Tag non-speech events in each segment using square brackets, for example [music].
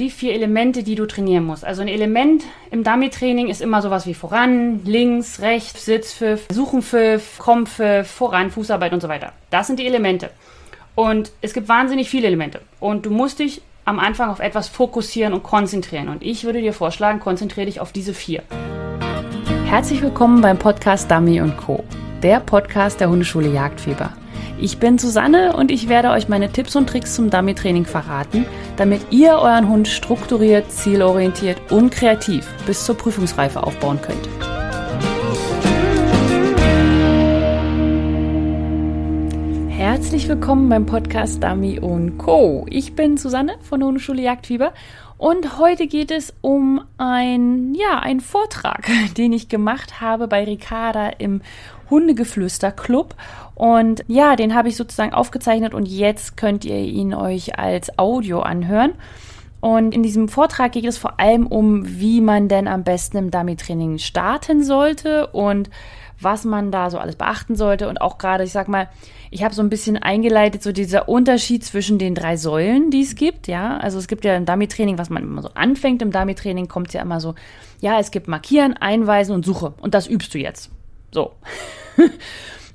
die vier Elemente, die du trainieren musst. Also ein Element im Dummy-Training ist immer sowas wie voran, links, rechts, Sitzpfiff, Suchenpfiff, Kompfiff, voran, Fußarbeit und so weiter. Das sind die Elemente. Und es gibt wahnsinnig viele Elemente. Und du musst dich am Anfang auf etwas fokussieren und konzentrieren. Und ich würde dir vorschlagen, konzentriere dich auf diese vier. Herzlich willkommen beim Podcast Dummy Co., der Podcast der Hundeschule Jagdfieber. Ich bin Susanne und ich werde euch meine Tipps und Tricks zum Dummy-Training verraten, damit ihr euren Hund strukturiert, zielorientiert und kreativ bis zur Prüfungsreife aufbauen könnt. Herzlich willkommen beim Podcast Dummy Co. Ich bin Susanne von der Hundeschule Jagdfieber und heute geht es um ein, ja, einen Vortrag, [laughs] den ich gemacht habe bei Ricarda im Hundegeflüster Club. Und ja, den habe ich sozusagen aufgezeichnet und jetzt könnt ihr ihn euch als Audio anhören. Und in diesem Vortrag geht es vor allem um, wie man denn am besten im Dummy-Training starten sollte und was man da so alles beachten sollte. Und auch gerade, ich sag mal, ich habe so ein bisschen eingeleitet, so dieser Unterschied zwischen den drei Säulen, die es gibt. Ja, also es gibt ja im Dummy-Training, was man immer so anfängt im Dummy-Training, kommt ja immer so, ja, es gibt Markieren, Einweisen und Suche. Und das übst du jetzt. So. [laughs]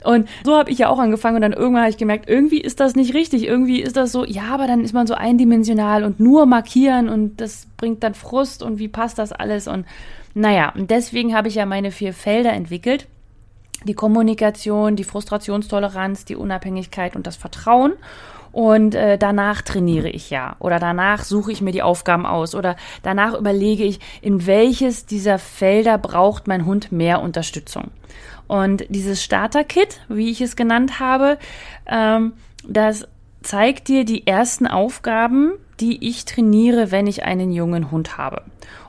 Und so habe ich ja auch angefangen und dann irgendwann habe ich gemerkt, irgendwie ist das nicht richtig. Irgendwie ist das so, ja, aber dann ist man so eindimensional und nur markieren und das bringt dann Frust und wie passt das alles? Und naja, und deswegen habe ich ja meine vier Felder entwickelt. Die Kommunikation, die Frustrationstoleranz, die Unabhängigkeit und das Vertrauen. Und äh, danach trainiere ich ja. Oder danach suche ich mir die Aufgaben aus. Oder danach überlege ich, in welches dieser Felder braucht mein Hund mehr Unterstützung. Und dieses Starter-Kit, wie ich es genannt habe, ähm, das zeigt dir die ersten Aufgaben, die ich trainiere, wenn ich einen jungen Hund habe.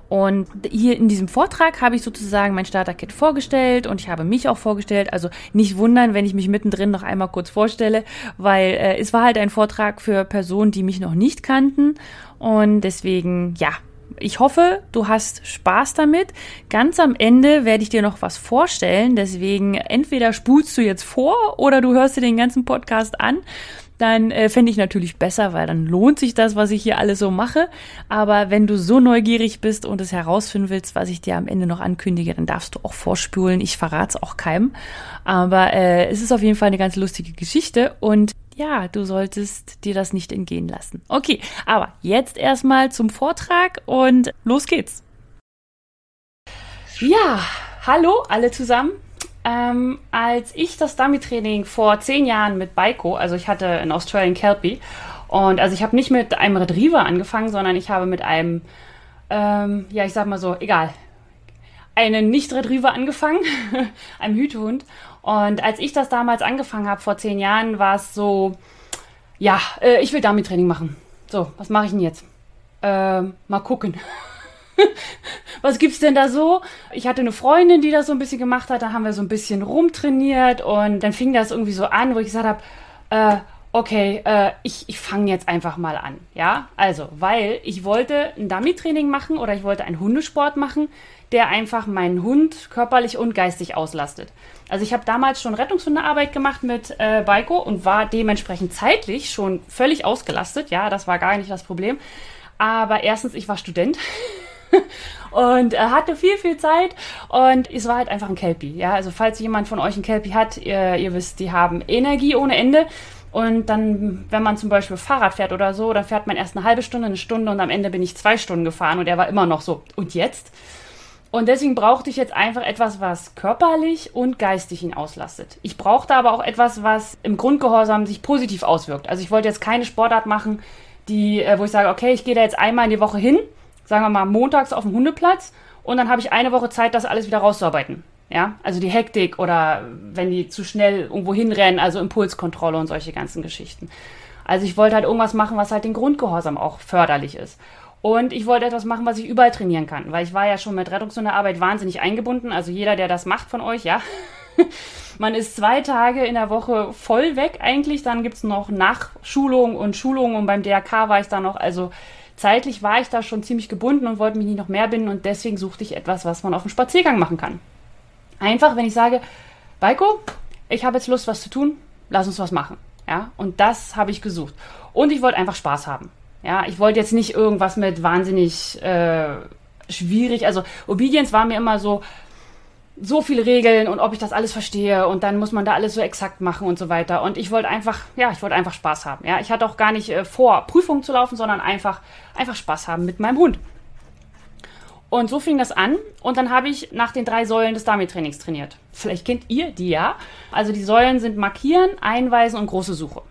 Und hier in diesem Vortrag habe ich sozusagen mein Starter-Kit vorgestellt und ich habe mich auch vorgestellt. Also nicht wundern, wenn ich mich mittendrin noch einmal kurz vorstelle, weil äh, es war halt ein Vortrag für Personen, die mich noch nicht kannten. Und deswegen, ja, ich hoffe, du hast Spaß damit. Ganz am Ende werde ich dir noch was vorstellen. Deswegen entweder spulst du jetzt vor oder du hörst dir den ganzen Podcast an. Dann äh, fände ich natürlich besser, weil dann lohnt sich das, was ich hier alles so mache. Aber wenn du so neugierig bist und es herausfinden willst, was ich dir am Ende noch ankündige, dann darfst du auch vorspulen. Ich verrate es auch keinem. Aber äh, es ist auf jeden Fall eine ganz lustige Geschichte und ja, du solltest dir das nicht entgehen lassen. Okay, aber jetzt erstmal zum Vortrag und los geht's. Ja, hallo alle zusammen. Ähm, als ich das Dummy-Training vor zehn Jahren mit Baiko, also ich hatte einen Australian Kelpie, und also ich habe nicht mit einem Retriever angefangen, sondern ich habe mit einem, ähm, ja, ich sag mal so, egal, einen Nicht-Retriever angefangen, [laughs] einem Hütehund. Und als ich das damals angefangen habe, vor zehn Jahren, war es so, ja, äh, ich will Dummy-Training machen. So, was mache ich denn jetzt? Ähm, mal gucken. [laughs] [laughs] was gibt's denn da so? Ich hatte eine Freundin, die das so ein bisschen gemacht hat, da haben wir so ein bisschen rumtrainiert und dann fing das irgendwie so an, wo ich gesagt habe, äh, okay, äh, ich, ich fange jetzt einfach mal an. Ja, also, weil ich wollte ein Dummy-Training machen oder ich wollte einen Hundesport machen, der einfach meinen Hund körperlich und geistig auslastet. Also ich habe damals schon Rettungshundearbeit gemacht mit äh, Baiko und war dementsprechend zeitlich schon völlig ausgelastet. Ja, das war gar nicht das Problem. Aber erstens, ich war Student. [laughs] [laughs] und äh, hatte viel, viel Zeit und es war halt einfach ein Kelpie. Ja, also falls jemand von euch ein Kelpie hat, ihr, ihr wisst, die haben Energie ohne Ende. Und dann, wenn man zum Beispiel Fahrrad fährt oder so, dann fährt man erst eine halbe Stunde, eine Stunde und am Ende bin ich zwei Stunden gefahren und er war immer noch so. Und jetzt? Und deswegen brauchte ich jetzt einfach etwas, was körperlich und geistig ihn auslastet. Ich brauchte aber auch etwas, was im Grundgehorsam sich positiv auswirkt. Also ich wollte jetzt keine Sportart machen, die, äh, wo ich sage, okay, ich gehe da jetzt einmal in die Woche hin, sagen wir mal montags auf dem Hundeplatz und dann habe ich eine Woche Zeit, das alles wieder rauszuarbeiten. Ja, also die Hektik oder wenn die zu schnell irgendwo hinrennen, also Impulskontrolle und solche ganzen Geschichten. Also ich wollte halt irgendwas machen, was halt den Grundgehorsam auch förderlich ist. Und ich wollte etwas machen, was ich überall trainieren kann, weil ich war ja schon mit Rettungshundearbeit wahnsinnig eingebunden. Also jeder, der das macht von euch, ja. [laughs] Man ist zwei Tage in der Woche voll weg eigentlich. Dann gibt es noch Nachschulung und Schulung und beim DRK war ich da noch. Also zeitlich war ich da schon ziemlich gebunden und wollte mich nicht noch mehr binden und deswegen suchte ich etwas, was man auf dem Spaziergang machen kann. Einfach, wenn ich sage, Baiko, ich habe jetzt Lust, was zu tun, lass uns was machen. Ja, und das habe ich gesucht. Und ich wollte einfach Spaß haben. Ja, ich wollte jetzt nicht irgendwas mit wahnsinnig äh, schwierig. Also Obedience war mir immer so, so viele Regeln und ob ich das alles verstehe und dann muss man da alles so exakt machen und so weiter. Und ich wollte einfach, ja, ich wollte einfach Spaß haben. Ja, ich hatte auch gar nicht äh, vor, Prüfungen zu laufen, sondern einfach, einfach Spaß haben mit meinem Hund. Und so fing das an. Und dann habe ich nach den drei Säulen des Dummy-Trainings trainiert. Vielleicht kennt ihr die ja. Also die Säulen sind Markieren, Einweisen und große Suche.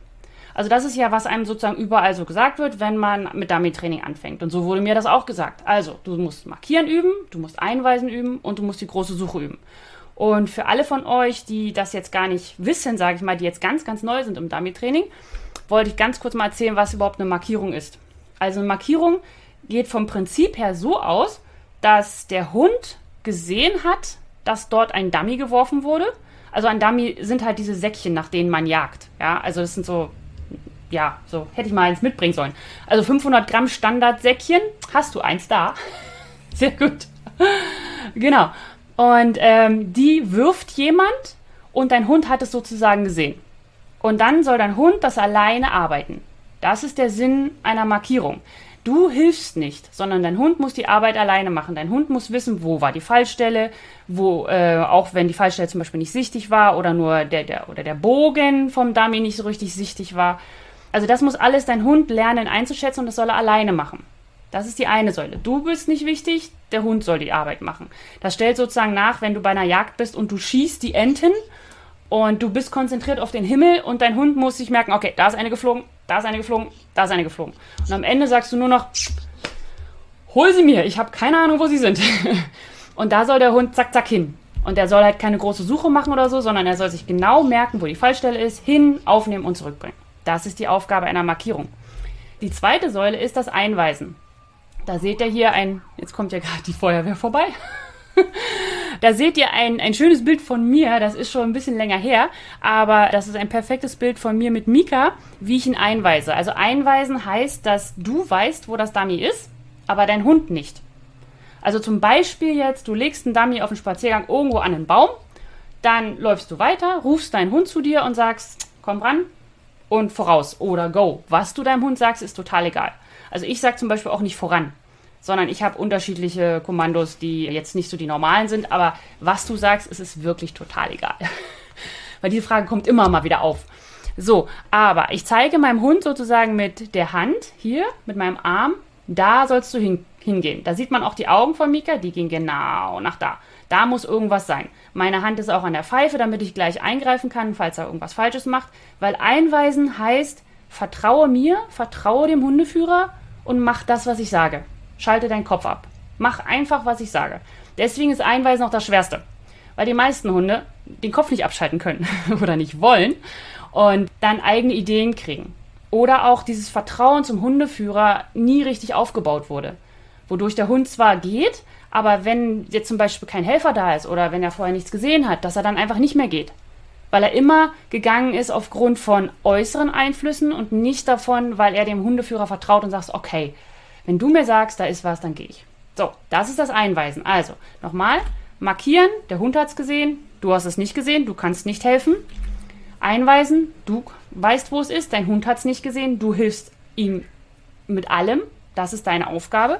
Also das ist ja, was einem sozusagen überall so gesagt wird, wenn man mit Dummy-Training anfängt. Und so wurde mir das auch gesagt. Also, du musst Markieren üben, du musst Einweisen üben und du musst die große Suche üben. Und für alle von euch, die das jetzt gar nicht wissen, sage ich mal, die jetzt ganz, ganz neu sind im Dummy-Training, wollte ich ganz kurz mal erzählen, was überhaupt eine Markierung ist. Also eine Markierung geht vom Prinzip her so aus, dass der Hund gesehen hat, dass dort ein Dummy geworfen wurde. Also ein Dummy sind halt diese Säckchen, nach denen man jagt. Ja, also das sind so ja, so hätte ich mal eins mitbringen sollen. Also 500 Gramm Standardsäckchen, hast du eins da. [laughs] Sehr gut. [laughs] genau. Und ähm, die wirft jemand und dein Hund hat es sozusagen gesehen. Und dann soll dein Hund das alleine arbeiten. Das ist der Sinn einer Markierung. Du hilfst nicht, sondern dein Hund muss die Arbeit alleine machen. Dein Hund muss wissen, wo war die Fallstelle, wo, äh, auch wenn die Fallstelle zum Beispiel nicht sichtig war oder nur der, der, oder der Bogen vom Dummy nicht so richtig sichtig war. Also das muss alles dein Hund lernen einzuschätzen und das soll er alleine machen. Das ist die eine Säule. Du bist nicht wichtig, der Hund soll die Arbeit machen. Das stellt sozusagen nach, wenn du bei einer Jagd bist und du schießt die Enten und du bist konzentriert auf den Himmel und dein Hund muss sich merken, okay, da ist eine geflogen, da ist eine geflogen, da ist eine geflogen. Und am Ende sagst du nur noch, hol sie mir, ich habe keine Ahnung, wo sie sind. [laughs] und da soll der Hund zack, zack hin. Und er soll halt keine große Suche machen oder so, sondern er soll sich genau merken, wo die Fallstelle ist, hin, aufnehmen und zurückbringen. Das ist die Aufgabe einer Markierung. Die zweite Säule ist das Einweisen. Da seht ihr hier ein, jetzt kommt ja gerade die Feuerwehr vorbei. [laughs] da seht ihr ein, ein schönes Bild von mir, das ist schon ein bisschen länger her, aber das ist ein perfektes Bild von mir mit Mika, wie ich ihn einweise. Also einweisen heißt, dass du weißt, wo das Dummy ist, aber dein Hund nicht. Also zum Beispiel jetzt, du legst einen Dummy auf den Spaziergang irgendwo an einen Baum, dann läufst du weiter, rufst deinen Hund zu dir und sagst, komm ran, und voraus oder go. Was du deinem Hund sagst, ist total egal. Also ich sage zum Beispiel auch nicht voran, sondern ich habe unterschiedliche Kommandos, die jetzt nicht so die normalen sind, aber was du sagst, ist es wirklich total egal. [laughs] Weil diese Frage kommt immer mal wieder auf. So, aber ich zeige meinem Hund sozusagen mit der Hand hier, mit meinem Arm, da sollst du hin, hingehen. Da sieht man auch die Augen von Mika, die gehen genau nach da. Da muss irgendwas sein. Meine Hand ist auch an der Pfeife, damit ich gleich eingreifen kann, falls er irgendwas Falsches macht. Weil einweisen heißt, vertraue mir, vertraue dem Hundeführer und mach das, was ich sage. Schalte deinen Kopf ab. Mach einfach, was ich sage. Deswegen ist Einweisen auch das Schwerste. Weil die meisten Hunde den Kopf nicht abschalten können [laughs] oder nicht wollen und dann eigene Ideen kriegen. Oder auch dieses Vertrauen zum Hundeführer nie richtig aufgebaut wurde. Wodurch der Hund zwar geht, aber wenn jetzt zum Beispiel kein Helfer da ist oder wenn er vorher nichts gesehen hat, dass er dann einfach nicht mehr geht. Weil er immer gegangen ist aufgrund von äußeren Einflüssen und nicht davon, weil er dem Hundeführer vertraut und sagt, okay, wenn du mir sagst, da ist was, dann gehe ich. So, das ist das Einweisen. Also, nochmal, markieren, der Hund hat es gesehen, du hast es nicht gesehen, du kannst nicht helfen. Einweisen, du weißt, wo es ist, dein Hund hat es nicht gesehen, du hilfst ihm mit allem, das ist deine Aufgabe.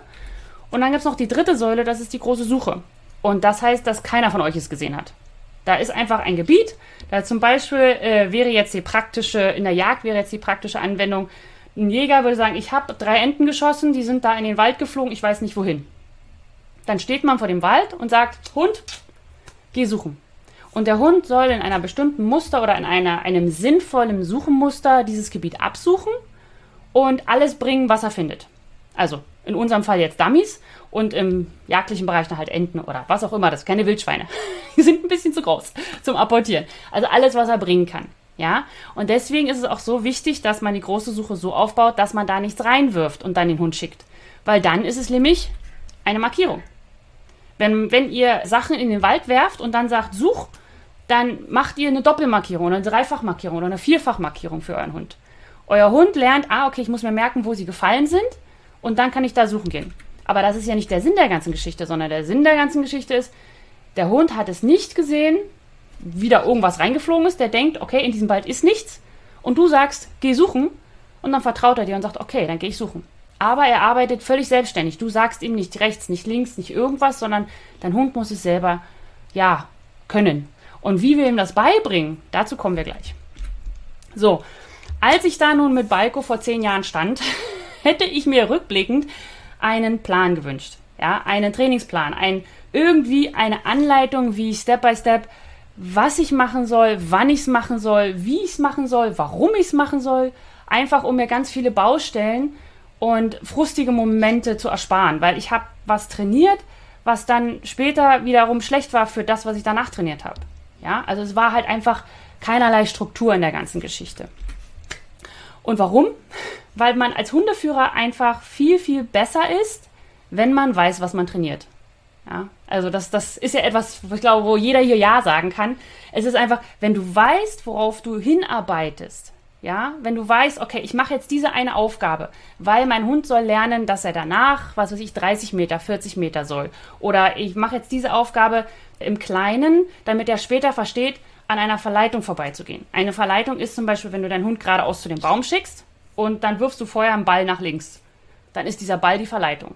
Und dann gibt es noch die dritte Säule, das ist die große Suche. Und das heißt, dass keiner von euch es gesehen hat. Da ist einfach ein Gebiet. Da zum Beispiel äh, wäre jetzt die praktische, in der Jagd wäre jetzt die praktische Anwendung, ein Jäger würde sagen, ich habe drei Enten geschossen, die sind da in den Wald geflogen, ich weiß nicht wohin. Dann steht man vor dem Wald und sagt, Hund, geh suchen. Und der Hund soll in einer bestimmten Muster oder in einer, einem sinnvollen Suchenmuster dieses Gebiet absuchen und alles bringen, was er findet. Also in unserem Fall jetzt Dummies und im jagdlichen Bereich dann halt Enten oder was auch immer. Das sind keine Wildschweine. [laughs] Die sind ein bisschen zu groß zum Apportieren. Also alles, was er bringen kann. Ja, und deswegen ist es auch so wichtig, dass man die große Suche so aufbaut, dass man da nichts reinwirft und dann den Hund schickt. Weil dann ist es nämlich eine Markierung. Wenn, wenn ihr Sachen in den Wald werft und dann sagt, such, dann macht ihr eine Doppelmarkierung oder eine Dreifachmarkierung oder eine Vierfachmarkierung für euren Hund. Euer Hund lernt, ah, okay, ich muss mir merken, wo sie gefallen sind und dann kann ich da suchen gehen. Aber das ist ja nicht der Sinn der ganzen Geschichte, sondern der Sinn der ganzen Geschichte ist, der Hund hat es nicht gesehen, wie da irgendwas reingeflogen ist. Der denkt, okay, in diesem Wald ist nichts. Und du sagst, geh suchen. Und dann vertraut er dir und sagt, okay, dann gehe ich suchen. aber er arbeitet völlig selbstständig. Du sagst ihm nicht rechts, nicht links, nicht irgendwas, sondern dein Hund muss es selber, ja, können. Und wie wir ihm das beibringen, dazu kommen wir gleich. So, als ich da nun mit Balko vor zehn Jahren stand, [laughs] hätte ich mir rückblickend einen Plan gewünscht. Ja, einen Trainingsplan, ein, irgendwie eine Anleitung, wie ich Step by Step, was ich machen soll, wann ich es machen soll, wie ich es machen soll, warum ich es machen soll. Einfach, um mir ganz viele Baustellen und frustige Momente zu ersparen, weil ich habe was trainiert, was dann später wiederum schlecht war für das, was ich danach trainiert habe. Ja, also es war halt einfach keinerlei Struktur in der ganzen Geschichte. Und warum? Weil man als Hundeführer einfach viel, viel besser ist, wenn man weiß, was man trainiert. Ja, also das, das ist ja etwas, ich glaube, wo jeder hier Ja sagen kann. Es ist einfach, wenn du weißt, worauf du hinarbeitest, ja, wenn du weißt, okay, ich mache jetzt diese eine Aufgabe, weil mein Hund soll lernen, dass er danach, was weiß ich, 30 Meter, 40 Meter soll. Oder ich mache jetzt diese Aufgabe im Kleinen, damit er später versteht, an einer Verleitung vorbeizugehen. Eine Verleitung ist zum Beispiel, wenn du deinen Hund geradeaus zu dem Baum schickst und dann wirfst du vorher einen Ball nach links. Dann ist dieser Ball die Verleitung.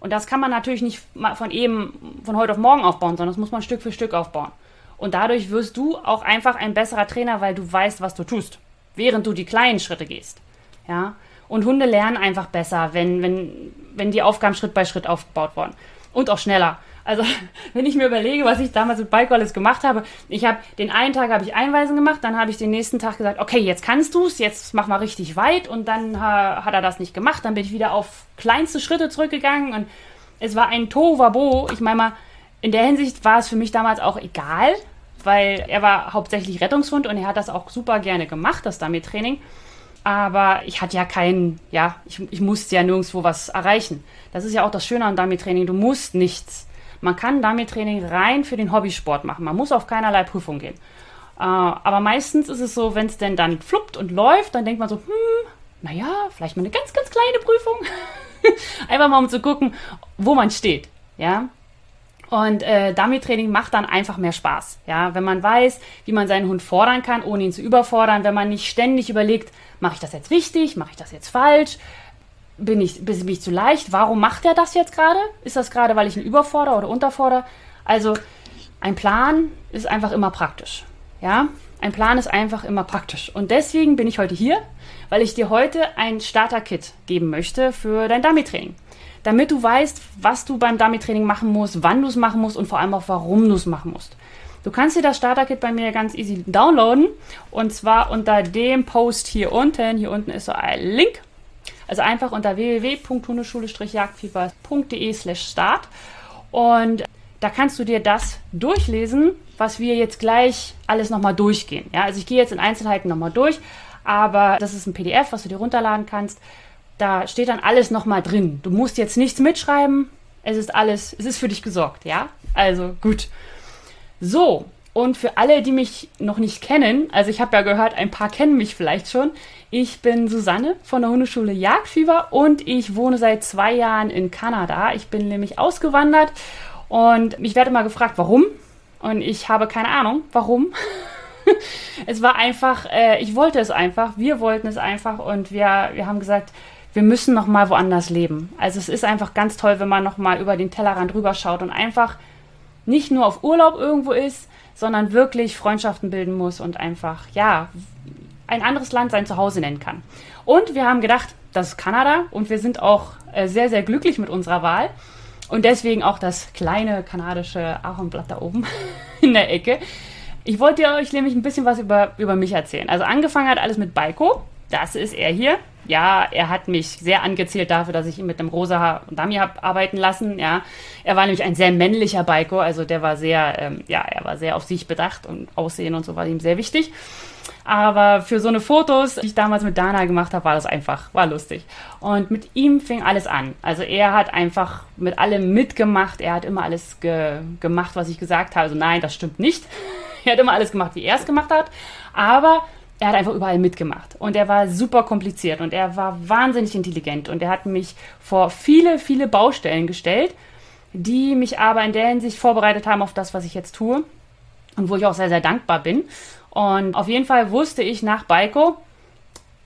Und das kann man natürlich nicht von eben, von heute auf morgen aufbauen, sondern das muss man Stück für Stück aufbauen. Und dadurch wirst du auch einfach ein besserer Trainer, weil du weißt, was du tust während du die kleinen Schritte gehst. Ja? Und Hunde lernen einfach besser, wenn, wenn, wenn die Aufgaben Schritt bei Schritt aufgebaut wurden. Und auch schneller. Also, [laughs] wenn ich mir überlege, was ich damals mit Bike alles gemacht habe, ich habe den einen Tag habe ich Einweisen gemacht, dann habe ich den nächsten Tag gesagt, okay, jetzt kannst du es, jetzt mach mal richtig weit und dann ha, hat er das nicht gemacht, dann bin ich wieder auf kleinste Schritte zurückgegangen und es war ein Tovabo. Ich meine mal, in der Hinsicht war es für mich damals auch egal, weil er war hauptsächlich Rettungshund und er hat das auch super gerne gemacht, das Dummy-Training. Aber ich hatte ja keinen, ja, ich, ich musste ja nirgendwo was erreichen. Das ist ja auch das Schöne an Dummy-Training, du musst nichts. Man kann Dummy-Training rein für den Hobbysport machen. Man muss auf keinerlei Prüfung gehen. Äh, aber meistens ist es so, wenn es denn dann fluppt und läuft, dann denkt man so, hm, naja, vielleicht mal eine ganz, ganz kleine Prüfung. [laughs] Einfach mal um zu gucken, wo man steht. Ja, und äh, Dummy-Training macht dann einfach mehr Spaß. Ja, wenn man weiß, wie man seinen Hund fordern kann, ohne ihn zu überfordern, wenn man nicht ständig überlegt, mache ich das jetzt richtig, mache ich das jetzt falsch, bin ich, bin ich zu leicht, warum macht er das jetzt gerade? Ist das gerade, weil ich ihn überfordere oder unterfordere? Also ein Plan ist einfach immer praktisch. Ja, ein Plan ist einfach immer praktisch. Und deswegen bin ich heute hier, weil ich dir heute ein Starter-Kit geben möchte für dein Dummy-Training damit du weißt, was du beim Dummy-Training machen musst, wann du es machen musst und vor allem auch, warum du es machen musst. Du kannst dir das Starter-Kit bei mir ganz easy downloaden und zwar unter dem Post hier unten. Hier unten ist so ein Link. Also einfach unter www.hundeschule-jagdfieber.de slash start und da kannst du dir das durchlesen, was wir jetzt gleich alles nochmal durchgehen. Ja, also ich gehe jetzt in Einzelheiten nochmal durch, aber das ist ein PDF, was du dir runterladen kannst. Da steht dann alles nochmal drin. Du musst jetzt nichts mitschreiben. Es ist alles, es ist für dich gesorgt, ja? Also gut. So, und für alle, die mich noch nicht kennen, also ich habe ja gehört, ein paar kennen mich vielleicht schon. Ich bin Susanne von der Hundeschule Jagdfieber und ich wohne seit zwei Jahren in Kanada. Ich bin nämlich ausgewandert und mich werde mal gefragt, warum. Und ich habe keine Ahnung, warum. [laughs] es war einfach, äh, ich wollte es einfach, wir wollten es einfach und wir, wir haben gesagt, wir müssen noch mal woanders leben. Also es ist einfach ganz toll, wenn man noch mal über den Tellerrand rüberschaut und einfach nicht nur auf Urlaub irgendwo ist, sondern wirklich Freundschaften bilden muss und einfach ja ein anderes Land sein Zuhause nennen kann. Und wir haben gedacht, das ist Kanada und wir sind auch äh, sehr sehr glücklich mit unserer Wahl und deswegen auch das kleine kanadische Ahornblatt da oben [laughs] in der Ecke. Ich wollte euch nämlich ein bisschen was über, über mich erzählen. Also angefangen hat alles mit Baiko. Das ist er hier ja, er hat mich sehr angezählt dafür, dass ich ihn mit einem rosa Dummy habe arbeiten lassen. Ja, er war nämlich ein sehr männlicher Biker, also der war sehr, ähm, ja, er war sehr auf sich bedacht und Aussehen und so war ihm sehr wichtig. Aber für so eine Fotos, die ich damals mit Dana gemacht habe, war das einfach, war lustig. Und mit ihm fing alles an. Also er hat einfach mit allem mitgemacht. Er hat immer alles ge gemacht, was ich gesagt habe. Also nein, das stimmt nicht. [laughs] er hat immer alles gemacht, wie er es gemacht hat. Aber er hat einfach überall mitgemacht und er war super kompliziert und er war wahnsinnig intelligent und er hat mich vor viele, viele Baustellen gestellt, die mich aber in der Hinsicht vorbereitet haben auf das, was ich jetzt tue und wo ich auch sehr, sehr dankbar bin. Und auf jeden Fall wusste ich nach Baiko,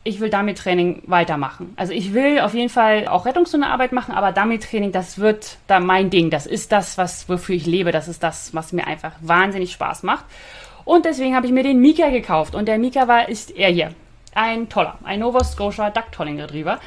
ich will Dummy-Training weitermachen. Also ich will auf jeden Fall auch Rettungshundearbeit machen, aber Dummy-Training, das wird da mein Ding. Das ist das, was, wofür ich lebe. Das ist das, was mir einfach wahnsinnig Spaß macht. Und deswegen habe ich mir den Mika gekauft. Und der Mika war, ist er hier. Ein toller, ein Nova Scotia Duck Tolling Retriever.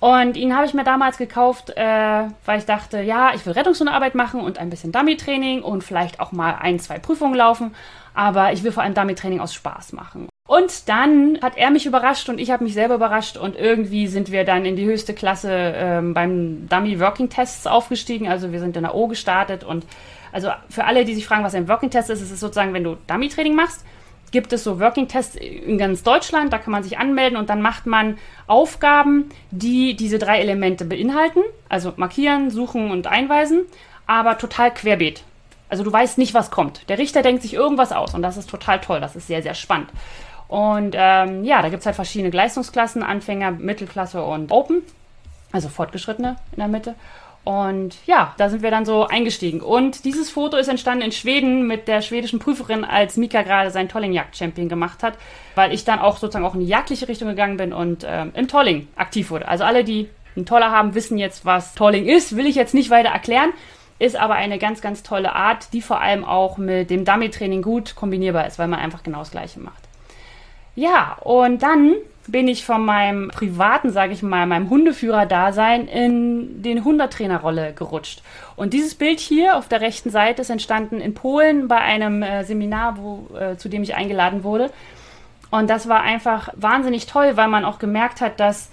Und ihn habe ich mir damals gekauft, äh, weil ich dachte, ja, ich will Rettungshundearbeit machen und ein bisschen Dummy-Training und vielleicht auch mal ein, zwei Prüfungen laufen. Aber ich will vor allem Dummy-Training aus Spaß machen. Und dann hat er mich überrascht und ich habe mich selber überrascht und irgendwie sind wir dann in die höchste Klasse ähm, beim Dummy Working Tests aufgestiegen. Also wir sind in der O gestartet und also für alle, die sich fragen, was ein Working Test ist, ist es sozusagen, wenn du Dummy Training machst, gibt es so Working Tests in ganz Deutschland, da kann man sich anmelden und dann macht man Aufgaben, die diese drei Elemente beinhalten, also markieren, suchen und einweisen, aber total querbeet. Also du weißt nicht, was kommt. Der Richter denkt sich irgendwas aus und das ist total toll, das ist sehr, sehr spannend. Und ähm, ja, da gibt es halt verschiedene Leistungsklassen, Anfänger, Mittelklasse und Open, also Fortgeschrittene in der Mitte. Und ja, da sind wir dann so eingestiegen. Und dieses Foto ist entstanden in Schweden mit der schwedischen Prüferin, als Mika gerade sein Tolling-Jagd-Champion gemacht hat, weil ich dann auch sozusagen auch in die jagdliche Richtung gegangen bin und ähm, im Tolling aktiv wurde. Also alle, die einen Toller haben, wissen jetzt, was Tolling ist. Will ich jetzt nicht weiter erklären, ist aber eine ganz, ganz tolle Art, die vor allem auch mit dem Dummy-Training gut kombinierbar ist, weil man einfach genau das Gleiche macht. Ja, und dann bin ich von meinem privaten, sage ich mal, meinem Hundeführer-Dasein in den Hundetrainerrolle gerutscht. Und dieses Bild hier auf der rechten Seite ist entstanden in Polen bei einem äh, Seminar, wo, äh, zu dem ich eingeladen wurde. Und das war einfach wahnsinnig toll, weil man auch gemerkt hat, dass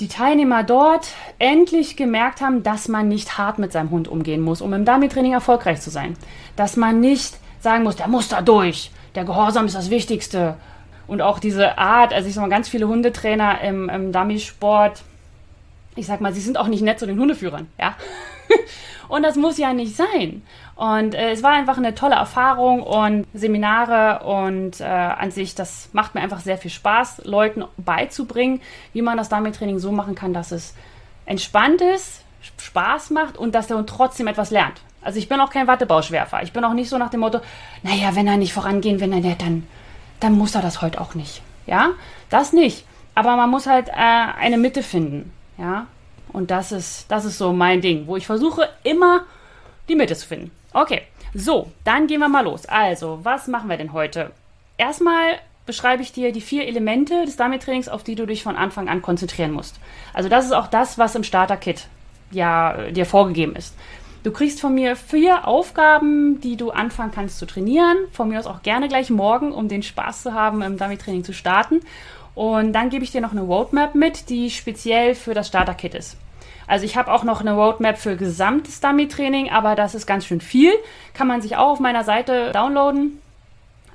die Teilnehmer dort endlich gemerkt haben, dass man nicht hart mit seinem Hund umgehen muss, um im Dummy-Training erfolgreich zu sein. Dass man nicht sagen muss, der muss da durch, der Gehorsam ist das Wichtigste und auch diese Art, also ich sag mal, ganz viele Hundetrainer im, im Dummy-Sport, ich sag mal, sie sind auch nicht nett zu den Hundeführern, ja. [laughs] und das muss ja nicht sein. Und äh, es war einfach eine tolle Erfahrung und Seminare und äh, an sich, das macht mir einfach sehr viel Spaß, Leuten beizubringen, wie man das Dummy-Training so machen kann, dass es entspannt ist, Spaß macht und dass der Hund trotzdem etwas lernt. Also ich bin auch kein Wattebauschwerfer. Ich bin auch nicht so nach dem Motto, naja, wenn er nicht vorangehen, wenn er nicht, dann dann muss er das heute auch nicht. Ja, das nicht. Aber man muss halt äh, eine Mitte finden. Ja, und das ist, das ist so mein Ding, wo ich versuche, immer die Mitte zu finden. Okay, so, dann gehen wir mal los. Also, was machen wir denn heute? Erstmal beschreibe ich dir die vier Elemente des Dummy-Trainings, auf die du dich von Anfang an konzentrieren musst. Also, das ist auch das, was im Starter-Kit ja dir vorgegeben ist. Du kriegst von mir vier Aufgaben, die du anfangen kannst zu trainieren. Von mir aus auch gerne gleich morgen, um den Spaß zu haben, im Dummy-Training zu starten. Und dann gebe ich dir noch eine Roadmap mit, die speziell für das Starter-Kit ist. Also ich habe auch noch eine Roadmap für gesamtes Dummy-Training, aber das ist ganz schön viel. Kann man sich auch auf meiner Seite downloaden.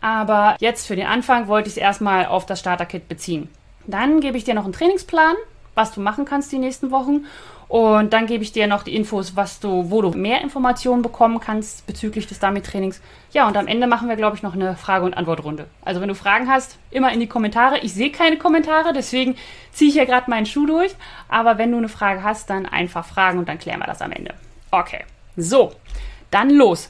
Aber jetzt für den Anfang wollte ich es erstmal auf das Starter-Kit beziehen. Dann gebe ich dir noch einen Trainingsplan, was du machen kannst die nächsten Wochen. Und dann gebe ich dir noch die Infos, was du, wo du mehr Informationen bekommen kannst bezüglich des Dummy-Trainings. Ja, und am Ende machen wir, glaube ich, noch eine Frage- und Antwortrunde. Also wenn du Fragen hast, immer in die Kommentare. Ich sehe keine Kommentare, deswegen ziehe ich hier gerade meinen Schuh durch. Aber wenn du eine Frage hast, dann einfach fragen und dann klären wir das am Ende. Okay, so, dann los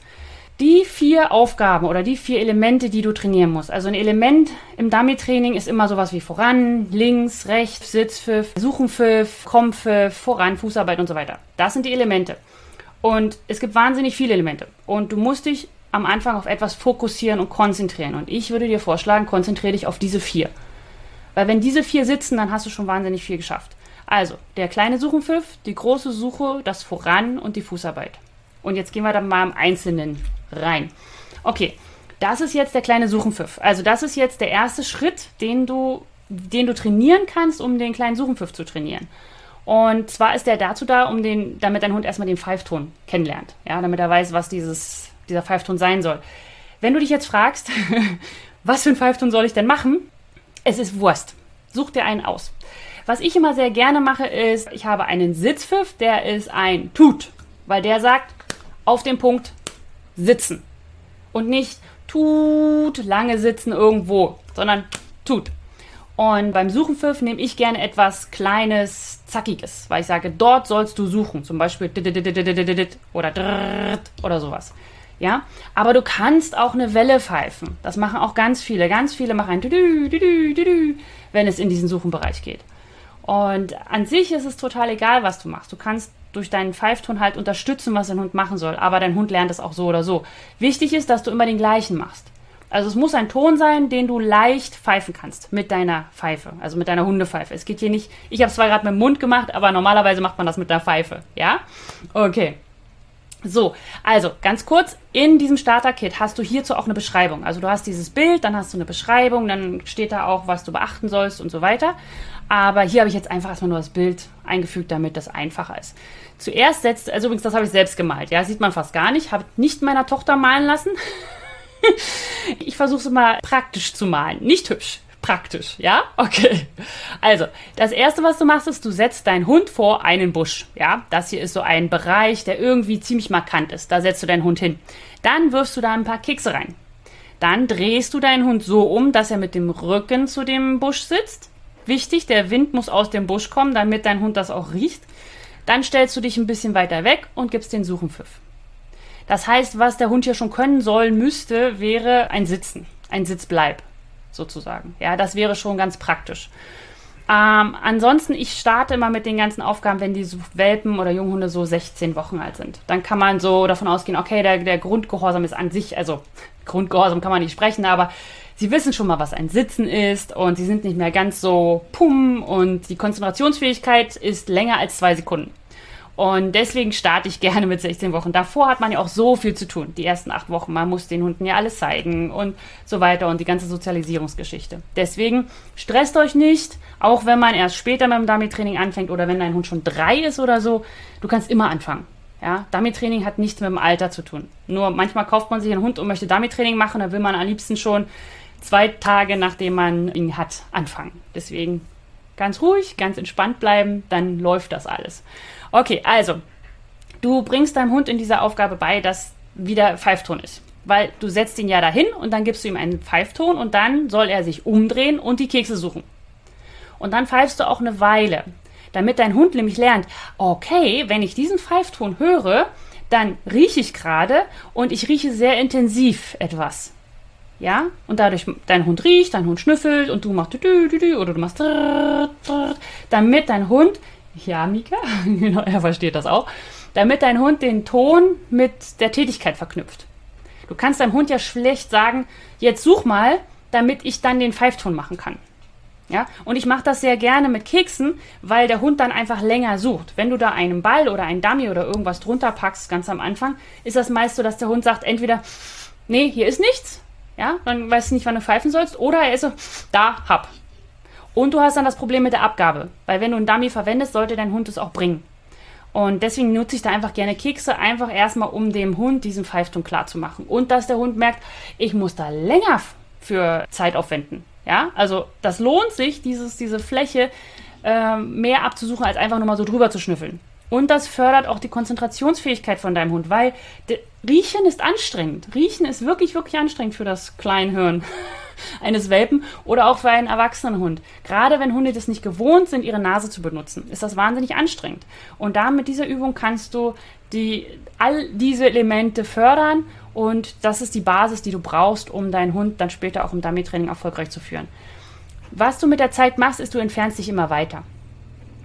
die vier Aufgaben oder die vier Elemente, die du trainieren musst. Also ein Element im Dummy-Training ist immer sowas wie voran, links, rechts, Sitzpfiff, Suchenpfiff, Kompfiff, voran, Fußarbeit und so weiter. Das sind die Elemente. Und es gibt wahnsinnig viele Elemente. Und du musst dich am Anfang auf etwas fokussieren und konzentrieren. Und ich würde dir vorschlagen, konzentriere dich auf diese vier. Weil wenn diese vier sitzen, dann hast du schon wahnsinnig viel geschafft. Also, der kleine Suchenpfiff, die große Suche, das Voran und die Fußarbeit. Und jetzt gehen wir dann mal im Einzelnen rein. Okay, das ist jetzt der kleine Suchenpfiff. Also das ist jetzt der erste Schritt, den du, den du trainieren kannst, um den kleinen Suchenpfiff zu trainieren. Und zwar ist der dazu da, um den, damit dein Hund erstmal den Pfeifton kennenlernt. Ja, damit er weiß, was dieses, dieser Pfeifton sein soll. Wenn du dich jetzt fragst, [laughs] was für ein Pfeifton soll ich denn machen? Es ist Wurst. Such dir einen aus. Was ich immer sehr gerne mache, ist, ich habe einen Sitzpfiff, der ist ein Tut, weil der sagt, auf den Punkt sitzen. Und nicht tut, lange sitzen irgendwo, sondern tut. Und beim Suchenpfiff nehme ich gerne etwas Kleines, Zackiges, weil ich sage, dort sollst du suchen. Zum Beispiel oder oder sowas. Ja, aber du kannst auch eine Welle pfeifen. Das machen auch ganz viele. Ganz viele machen ein Düdü, Düdü, Düdü, wenn es in diesen Suchenbereich geht. Und an sich ist es total egal, was du machst. Du kannst durch deinen Pfeifton halt unterstützen, was dein Hund machen soll. Aber dein Hund lernt es auch so oder so. Wichtig ist, dass du immer den gleichen machst. Also es muss ein Ton sein, den du leicht pfeifen kannst mit deiner Pfeife, also mit deiner Hundepfeife. Es geht hier nicht, ich habe es zwar gerade mit dem Mund gemacht, aber normalerweise macht man das mit der Pfeife, ja? Okay. So, also ganz kurz, in diesem Starter-Kit hast du hierzu auch eine Beschreibung. Also du hast dieses Bild, dann hast du eine Beschreibung, dann steht da auch, was du beachten sollst und so weiter. Aber hier habe ich jetzt einfach erstmal nur das Bild eingefügt, damit das einfacher ist. Zuerst setzt, also übrigens, das habe ich selbst gemalt, ja, sieht man fast gar nicht, habe nicht meiner Tochter malen lassen. [laughs] ich versuche es mal praktisch zu malen, nicht hübsch praktisch, ja? Okay. Also, das erste, was du machst, ist, du setzt deinen Hund vor einen Busch, ja? Das hier ist so ein Bereich, der irgendwie ziemlich markant ist. Da setzt du deinen Hund hin. Dann wirfst du da ein paar Kekse rein. Dann drehst du deinen Hund so um, dass er mit dem Rücken zu dem Busch sitzt. Wichtig, der Wind muss aus dem Busch kommen, damit dein Hund das auch riecht. Dann stellst du dich ein bisschen weiter weg und gibst den Suchenpfiff. Das heißt, was der Hund hier schon können soll, müsste, wäre ein Sitzen, ein Sitzbleib sozusagen. Ja, das wäre schon ganz praktisch. Ähm, ansonsten, ich starte immer mit den ganzen Aufgaben, wenn die Welpen oder Junghunde so 16 Wochen alt sind. Dann kann man so davon ausgehen, okay, der, der Grundgehorsam ist an sich, also Grundgehorsam kann man nicht sprechen, aber sie wissen schon mal, was ein Sitzen ist und sie sind nicht mehr ganz so pum und die Konzentrationsfähigkeit ist länger als zwei Sekunden. Und deswegen starte ich gerne mit 16 Wochen. Davor hat man ja auch so viel zu tun. Die ersten acht Wochen, man muss den Hunden ja alles zeigen und so weiter und die ganze Sozialisierungsgeschichte. Deswegen stresst euch nicht, auch wenn man erst später mit dem Dummy-Training anfängt oder wenn dein Hund schon drei ist oder so. Du kannst immer anfangen. Ja, Dummy-Training hat nichts mit dem Alter zu tun. Nur manchmal kauft man sich einen Hund und möchte Dummy-Training machen, da will man am liebsten schon zwei Tage, nachdem man ihn hat, anfangen. Deswegen ganz ruhig, ganz entspannt bleiben, dann läuft das alles. Okay, also, du bringst deinem Hund in dieser Aufgabe bei, dass wieder Pfeifton ist. Weil du setzt ihn ja dahin und dann gibst du ihm einen Pfeifton und dann soll er sich umdrehen und die Kekse suchen. Und dann pfeifst du auch eine Weile, damit dein Hund nämlich lernt, okay, wenn ich diesen Pfeifton höre, dann rieche ich gerade und ich rieche sehr intensiv etwas. Ja? Und dadurch dein Hund riecht, dein Hund schnüffelt und du machst oder du machst damit dein Hund ja, Mika, genau, er versteht das auch. Damit dein Hund den Ton mit der Tätigkeit verknüpft. Du kannst deinem Hund ja schlecht sagen, jetzt such mal, damit ich dann den Pfeifton machen kann. Ja, und ich mache das sehr gerne mit Keksen, weil der Hund dann einfach länger sucht. Wenn du da einen Ball oder einen Dummy oder irgendwas drunter packst, ganz am Anfang, ist das meist so, dass der Hund sagt, entweder, nee, hier ist nichts, ja, dann weißt du nicht, wann du pfeifen sollst, oder er ist so, da, hab. Und du hast dann das Problem mit der Abgabe, weil wenn du einen Dummy verwendest, sollte dein Hund es auch bringen. Und deswegen nutze ich da einfach gerne Kekse, einfach erstmal, um dem Hund diesen Pfeifton klar zu machen. Und dass der Hund merkt, ich muss da länger für Zeit aufwenden. Ja, also das lohnt sich, dieses, diese Fläche äh, mehr abzusuchen, als einfach nur mal so drüber zu schnüffeln. Und das fördert auch die Konzentrationsfähigkeit von deinem Hund, weil Riechen ist anstrengend. Riechen ist wirklich, wirklich anstrengend für das Kleinhirn. [laughs] eines Welpen oder auch für einen erwachsenen Hund. Gerade wenn Hunde das nicht gewohnt sind, ihre Nase zu benutzen, ist das wahnsinnig anstrengend. Und da mit dieser Übung kannst du die, all diese Elemente fördern und das ist die Basis, die du brauchst, um deinen Hund dann später auch im Dummy-Training erfolgreich zu führen. Was du mit der Zeit machst, ist, du entfernst dich immer weiter.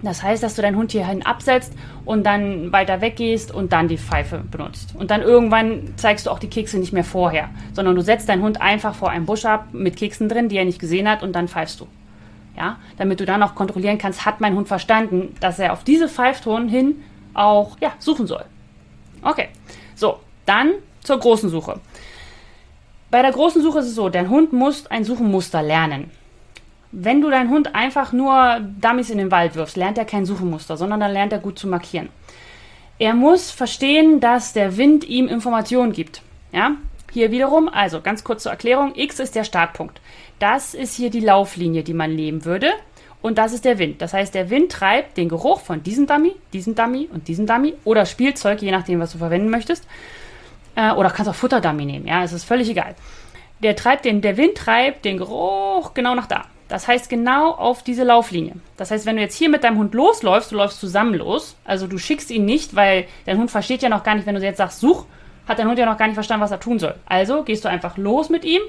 Das heißt, dass du deinen Hund hierhin absetzt und dann weiter weggehst und dann die Pfeife benutzt. Und dann irgendwann zeigst du auch die Kekse nicht mehr vorher, sondern du setzt deinen Hund einfach vor einem Busch ab mit Keksen drin, die er nicht gesehen hat und dann pfeifst du. Ja, damit du dann auch kontrollieren kannst, hat mein Hund verstanden, dass er auf diese Pfeifton hin auch ja, suchen soll. Okay, so, dann zur großen Suche. Bei der großen Suche ist es so, dein Hund muss ein Suchenmuster lernen. Wenn du deinen Hund einfach nur Dummies in den Wald wirfst, lernt er kein Suchemuster, sondern dann lernt er gut zu markieren. Er muss verstehen, dass der Wind ihm Informationen gibt. Ja? Hier wiederum, also ganz kurz zur Erklärung, X ist der Startpunkt. Das ist hier die Lauflinie, die man nehmen würde. Und das ist der Wind. Das heißt, der Wind treibt den Geruch von diesem Dummy, diesem Dummy und diesem Dummy oder Spielzeug, je nachdem, was du verwenden möchtest. Äh, oder kannst auch Futterdummy nehmen, ja, es ist völlig egal. Der treibt den, der Wind treibt den Geruch genau nach da. Das heißt genau auf diese Lauflinie. Das heißt, wenn du jetzt hier mit deinem Hund losläufst, du läufst zusammen los, also du schickst ihn nicht, weil dein Hund versteht ja noch gar nicht, wenn du jetzt sagst, such, hat dein Hund ja noch gar nicht verstanden, was er tun soll. Also gehst du einfach los mit ihm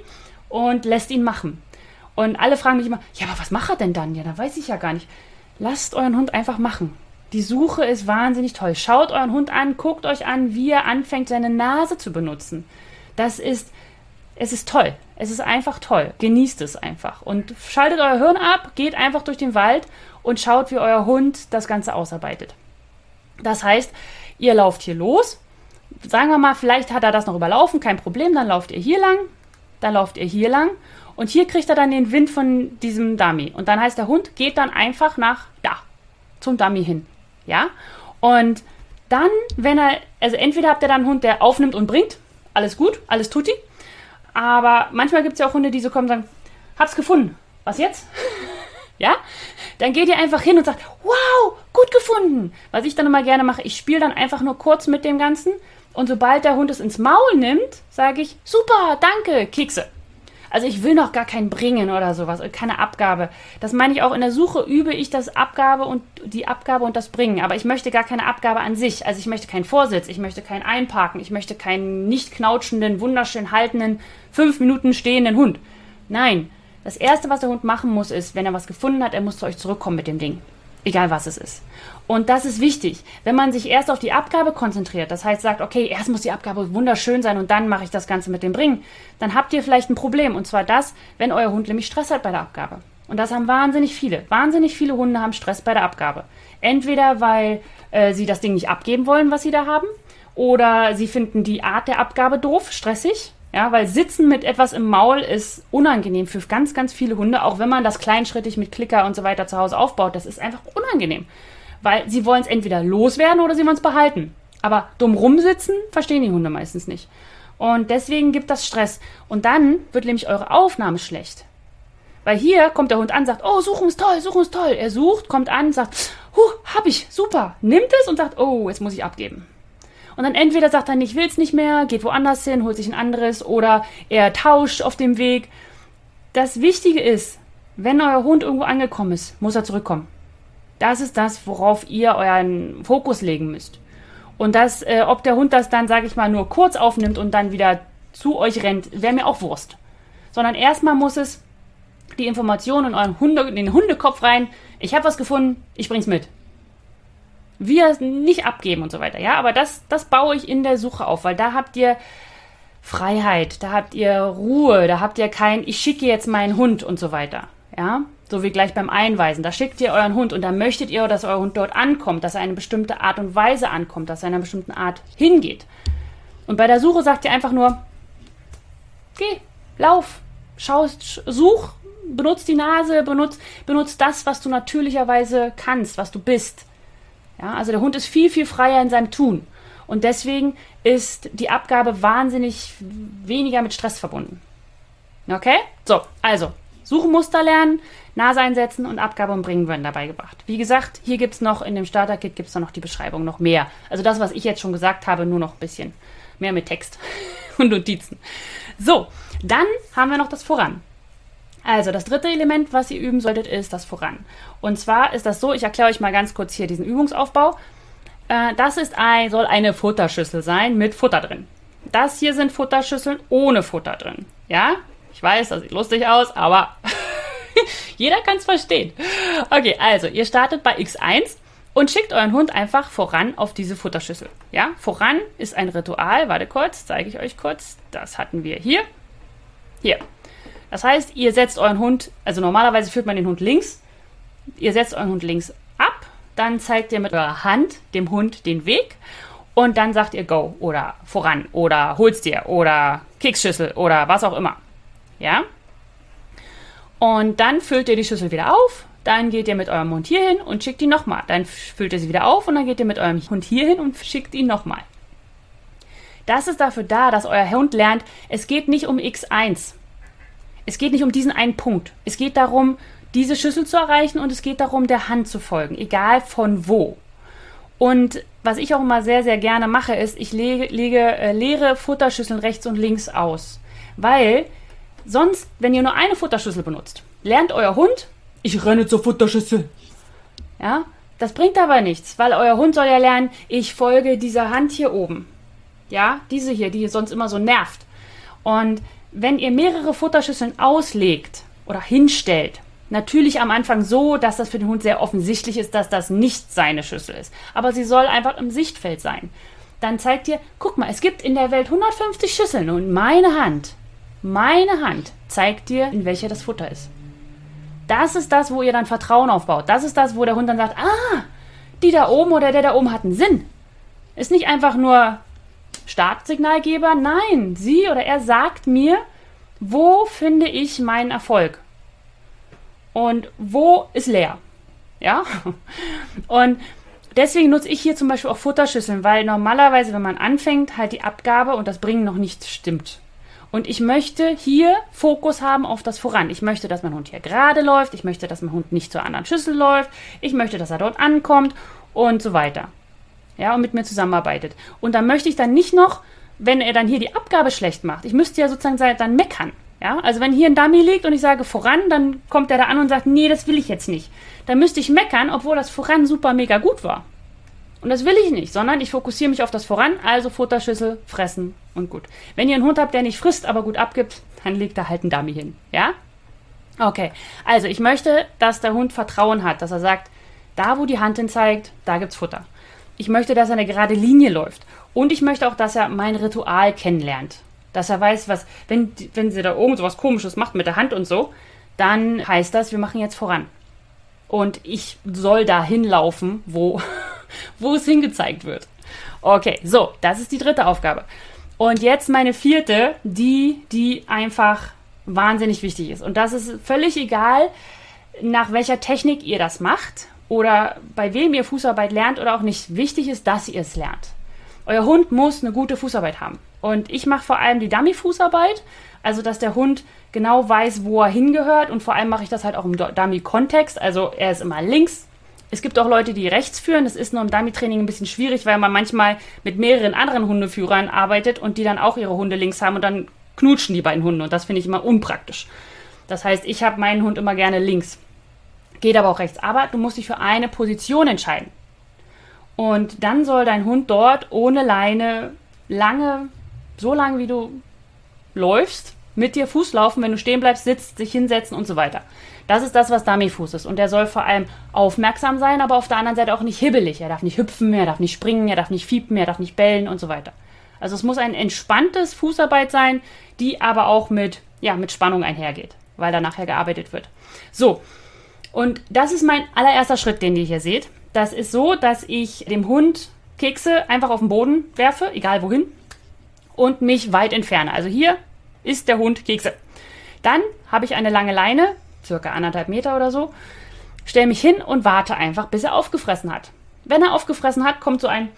und lässt ihn machen. Und alle fragen mich immer, ja, aber was macht er denn dann? Ja, da weiß ich ja gar nicht. Lasst euren Hund einfach machen. Die Suche ist wahnsinnig toll. Schaut euren Hund an, guckt euch an, wie er anfängt, seine Nase zu benutzen. Das ist, es ist toll. Es ist einfach toll. Genießt es einfach. Und schaltet euer Hirn ab, geht einfach durch den Wald und schaut, wie euer Hund das Ganze ausarbeitet. Das heißt, ihr lauft hier los. Sagen wir mal, vielleicht hat er das noch überlaufen, kein Problem, dann lauft ihr hier lang, dann lauft ihr hier lang und hier kriegt er dann den Wind von diesem Dummy. Und dann heißt der Hund geht dann einfach nach da, zum Dummy hin. Ja? Und dann, wenn er, also entweder habt ihr dann einen Hund, der aufnimmt und bringt, alles gut, alles tutti. Aber manchmal gibt es ja auch Hunde, die so kommen und sagen, hab's gefunden. Was jetzt? [laughs] ja? Dann geht ihr einfach hin und sagt, wow, gut gefunden. Was ich dann immer gerne mache, ich spiele dann einfach nur kurz mit dem Ganzen. Und sobald der Hund es ins Maul nimmt, sage ich, super, danke, Kekse. Also ich will noch gar keinen bringen oder sowas, keine Abgabe. Das meine ich auch in der Suche übe ich das Abgabe und die Abgabe und das Bringen. Aber ich möchte gar keine Abgabe an sich. Also ich möchte keinen Vorsitz, ich möchte kein Einparken, ich möchte keinen nicht knautschenden, wunderschön haltenden, fünf Minuten stehenden Hund. Nein. Das erste, was der Hund machen muss, ist, wenn er was gefunden hat, er muss zu euch zurückkommen mit dem Ding. Egal was es ist. Und das ist wichtig. Wenn man sich erst auf die Abgabe konzentriert, das heißt sagt, okay, erst muss die Abgabe wunderschön sein und dann mache ich das Ganze mit dem Bringen, dann habt ihr vielleicht ein Problem. Und zwar das, wenn euer Hund nämlich Stress hat bei der Abgabe. Und das haben wahnsinnig viele. Wahnsinnig viele Hunde haben Stress bei der Abgabe. Entweder weil äh, sie das Ding nicht abgeben wollen, was sie da haben, oder sie finden die Art der Abgabe doof, stressig. Ja, weil Sitzen mit etwas im Maul ist unangenehm für ganz, ganz viele Hunde, auch wenn man das kleinschrittig mit Klicker und so weiter zu Hause aufbaut. Das ist einfach unangenehm. Weil sie wollen es entweder loswerden oder sie wollen es behalten. Aber dumm rumsitzen verstehen die Hunde meistens nicht. Und deswegen gibt das Stress. Und dann wird nämlich eure Aufnahme schlecht. Weil hier kommt der Hund an, sagt, oh, Suchung ist toll, Suchung ist toll. Er sucht, kommt an, sagt, huh, hab ich, super. Nimmt es und sagt, oh, jetzt muss ich abgeben. Und dann entweder sagt er, ich will es nicht mehr, geht woanders hin, holt sich ein anderes oder er tauscht auf dem Weg. Das Wichtige ist, wenn euer Hund irgendwo angekommen ist, muss er zurückkommen. Das ist das, worauf ihr euren Fokus legen müsst. Und das, äh, ob der Hund das dann, sage ich mal, nur kurz aufnimmt und dann wieder zu euch rennt, wäre mir auch Wurst. Sondern erstmal muss es die Information in euren Hunde, in den Hundekopf rein. Ich habe was gefunden, ich bring's mit wir nicht abgeben und so weiter. Ja, aber das, das baue ich in der Suche auf, weil da habt ihr Freiheit, da habt ihr Ruhe, da habt ihr kein, ich schicke jetzt meinen Hund und so weiter. Ja, so wie gleich beim Einweisen. Da schickt ihr euren Hund und da möchtet ihr, dass euer Hund dort ankommt, dass er eine bestimmte Art und Weise ankommt, dass er einer bestimmten Art hingeht. Und bei der Suche sagt ihr einfach nur, geh, lauf, schau, such, benutzt die Nase, benutzt, benutzt das, was du natürlicherweise kannst, was du bist. Ja, also der Hund ist viel, viel freier in seinem Tun. Und deswegen ist die Abgabe wahnsinnig weniger mit Stress verbunden. Okay? So, also, Suchmuster lernen, Nase einsetzen und Abgabe und Bringen werden dabei gebracht. Wie gesagt, hier gibt es noch, in dem Starter-Kit gibt es noch die Beschreibung noch mehr. Also das, was ich jetzt schon gesagt habe, nur noch ein bisschen mehr mit Text [laughs] und Notizen. So, dann haben wir noch das Voran. Also das dritte Element, was ihr üben solltet, ist das Voran. Und zwar ist das so, ich erkläre euch mal ganz kurz hier diesen Übungsaufbau. Äh, das ist ein, soll eine Futterschüssel sein mit Futter drin. Das hier sind Futterschüsseln ohne Futter drin. Ja, ich weiß, das sieht lustig aus, aber [laughs] jeder kann es verstehen. Okay, also ihr startet bei X1 und schickt euren Hund einfach voran auf diese Futterschüssel. Ja, voran ist ein Ritual. Warte kurz, zeige ich euch kurz. Das hatten wir hier. Hier, das heißt, ihr setzt euren Hund, also normalerweise führt man den Hund links, ihr setzt euren Hund links ab, dann zeigt ihr mit eurer Hand dem Hund den Weg und dann sagt ihr Go oder voran oder holst dir oder Keksschüssel oder was auch immer. Ja? Und dann füllt ihr die Schüssel wieder auf, dann geht ihr mit eurem Hund hier hin und schickt ihn nochmal. Dann füllt ihr sie wieder auf und dann geht ihr mit eurem Hund hier hin und schickt ihn nochmal. Das ist dafür da, dass euer Hund lernt, es geht nicht um X1 es geht nicht um diesen einen Punkt. Es geht darum, diese Schüssel zu erreichen und es geht darum, der Hand zu folgen, egal von wo. Und was ich auch immer sehr, sehr gerne mache, ist, ich lege, lege äh, leere Futterschüsseln rechts und links aus. Weil sonst, wenn ihr nur eine Futterschüssel benutzt, lernt euer Hund, ich renne zur Futterschüssel. Ja, das bringt aber nichts, weil euer Hund soll ja lernen, ich folge dieser Hand hier oben. Ja, diese hier, die sonst immer so nervt. Und wenn ihr mehrere Futterschüsseln auslegt oder hinstellt, natürlich am Anfang so, dass das für den Hund sehr offensichtlich ist, dass das nicht seine Schüssel ist. Aber sie soll einfach im Sichtfeld sein. Dann zeigt ihr, guck mal, es gibt in der Welt 150 Schüsseln und meine Hand, meine Hand zeigt dir, in welcher das Futter ist. Das ist das, wo ihr dann Vertrauen aufbaut. Das ist das, wo der Hund dann sagt, ah, die da oben oder der da oben hat einen Sinn. Ist nicht einfach nur Startsignalgeber. Nein, sie oder er sagt mir, wo finde ich meinen Erfolg? Und wo ist leer? Ja? [laughs] Und deswegen nutze ich hier zum Beispiel auch Futterschüsseln, weil normalerweise, wenn man anfängt, halt die Abgabe und das Bringen noch nicht stimmt. Und ich möchte hier Fokus haben auf das Voran. Ich möchte, dass mein Hund hier gerade läuft. Ich möchte, dass mein Hund nicht zur anderen Schüssel läuft. Ich möchte, dass er dort ankommt und so weiter. Ja, und mit mir zusammenarbeitet. Und dann möchte ich dann nicht noch, wenn er dann hier die Abgabe schlecht macht, ich müsste ja sozusagen dann meckern. Ja, also wenn hier ein Dummy liegt und ich sage voran, dann kommt er da an und sagt, nee, das will ich jetzt nicht. Dann müsste ich meckern, obwohl das voran super mega gut war. Und das will ich nicht, sondern ich fokussiere mich auf das Voran, also Futterschüssel, fressen und gut. Wenn ihr einen Hund habt, der nicht frisst, aber gut abgibt, dann legt er halt einen Dummy hin. Ja? Okay. Also ich möchte, dass der Hund Vertrauen hat, dass er sagt, da wo die Hand hin zeigt, da gibt's Futter. Ich möchte, dass er eine gerade Linie läuft. Und ich möchte auch, dass er mein Ritual kennenlernt. Dass er weiß, was, wenn, wenn sie da irgend so was komisches macht mit der Hand und so, dann heißt das, wir machen jetzt voran. Und ich soll da hinlaufen, wo wo es hingezeigt wird. Okay, so, das ist die dritte Aufgabe. Und jetzt meine vierte, die, die einfach wahnsinnig wichtig ist. Und das ist völlig egal, nach welcher Technik ihr das macht oder bei wem ihr Fußarbeit lernt oder auch nicht. Wichtig ist, dass ihr es lernt. Euer Hund muss eine gute Fußarbeit haben. Und ich mache vor allem die Dummy-Fußarbeit, also dass der Hund genau weiß, wo er hingehört. Und vor allem mache ich das halt auch im Dummy-Kontext. Also er ist immer links es gibt auch Leute, die rechts führen. Das ist nur im Dummy-Training ein bisschen schwierig, weil man manchmal mit mehreren anderen Hundeführern arbeitet und die dann auch ihre Hunde links haben und dann knutschen die beiden Hunde. Und das finde ich immer unpraktisch. Das heißt, ich habe meinen Hund immer gerne links. Geht aber auch rechts. Aber du musst dich für eine Position entscheiden. Und dann soll dein Hund dort ohne Leine lange, so lange wie du läufst, mit dir Fuß laufen, wenn du stehen bleibst, sitzt, sich hinsetzen und so weiter. Das ist das, was Dummyfuß ist. Und der soll vor allem aufmerksam sein, aber auf der anderen Seite auch nicht hibbelig. Er darf nicht hüpfen, er darf nicht springen, er darf nicht fiepen, er darf nicht bellen und so weiter. Also es muss ein entspanntes Fußarbeit sein, die aber auch mit, ja, mit Spannung einhergeht, weil da nachher gearbeitet wird. So. Und das ist mein allererster Schritt, den ihr hier seht. Das ist so, dass ich dem Hund Kekse einfach auf den Boden werfe, egal wohin, und mich weit entferne. Also hier ist der Hund Kekse. Dann habe ich eine lange Leine, circa anderthalb Meter oder so, stelle mich hin und warte einfach, bis er aufgefressen hat. Wenn er aufgefressen hat, kommt so ein,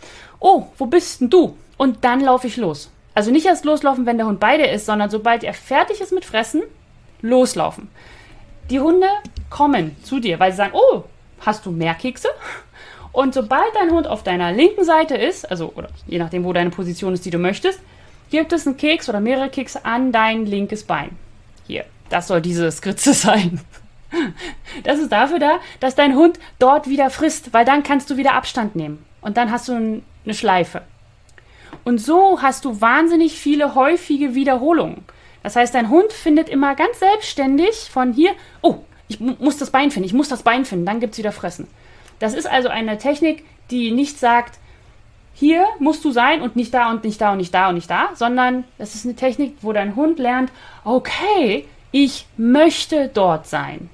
oh, wo bist denn du? Und dann laufe ich los. Also nicht erst loslaufen, wenn der Hund bei dir ist, sondern sobald er fertig ist mit Fressen, loslaufen. Die Hunde kommen zu dir, weil sie sagen, oh, hast du mehr Kekse? Und sobald dein Hund auf deiner linken Seite ist, also oder je nachdem, wo deine Position ist, die du möchtest, gibt es einen Keks oder mehrere Kekse an dein linkes Bein. Hier, das soll diese Skritze [laughs] sein. Das ist dafür da, dass dein Hund dort wieder frisst, weil dann kannst du wieder Abstand nehmen. Und dann hast du eine Schleife. Und so hast du wahnsinnig viele häufige Wiederholungen. Das heißt, dein Hund findet immer ganz selbstständig von hier, oh, ich muss das Bein finden, ich muss das Bein finden, dann gibt es wieder Fressen. Das ist also eine Technik, die nicht sagt, hier musst du sein und nicht da und nicht da und nicht da und nicht da, sondern es ist eine Technik, wo dein Hund lernt, okay, ich möchte dort sein.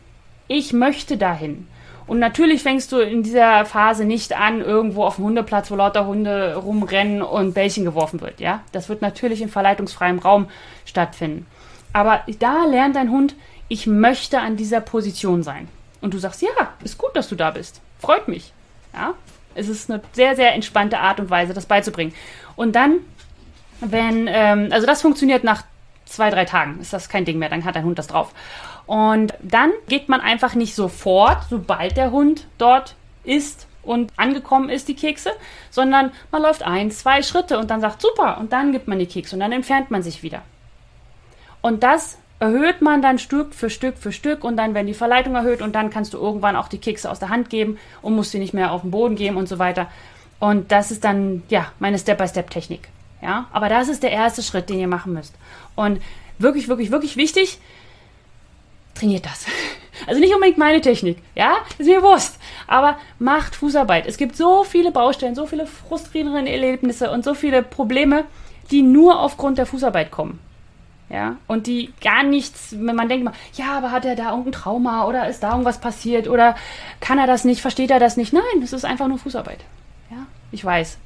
Ich möchte dahin. Und natürlich fängst du in dieser Phase nicht an, irgendwo auf dem Hundeplatz, wo lauter Hunde rumrennen und Bällchen geworfen wird, ja? Das wird natürlich in verleitungsfreiem Raum stattfinden. Aber da lernt dein Hund, ich möchte an dieser Position sein. Und du sagst, ja, ist gut, dass du da bist. Freut mich. Ja? Es ist eine sehr, sehr entspannte Art und Weise, das beizubringen. Und dann, wenn, ähm, also das funktioniert nach zwei, drei Tagen, ist das kein Ding mehr, dann hat dein Hund das drauf. Und dann geht man einfach nicht sofort, sobald der Hund dort ist und angekommen ist, die Kekse, sondern man läuft ein, zwei Schritte und dann sagt super und dann gibt man die Kekse und dann entfernt man sich wieder. Und das erhöht man dann Stück für Stück für Stück und dann werden die Verleitung erhöht und dann kannst du irgendwann auch die Kekse aus der Hand geben und musst sie nicht mehr auf den Boden geben und so weiter. Und das ist dann, ja, meine Step-by-Step-Technik. Ja, aber das ist der erste Schritt, den ihr machen müsst. Und wirklich, wirklich, wirklich wichtig, trainiert das. [laughs] Also nicht unbedingt meine Technik, ja, ist mir bewusst. Aber macht Fußarbeit. Es gibt so viele Baustellen, so viele frustrierende Erlebnisse und so viele Probleme, die nur aufgrund der Fußarbeit kommen. Ja, und die gar nichts, wenn man denkt ja, aber hat er da irgendein Trauma oder ist da irgendwas passiert oder kann er das nicht, versteht er das nicht? Nein, es ist einfach nur Fußarbeit. Ja, ich weiß.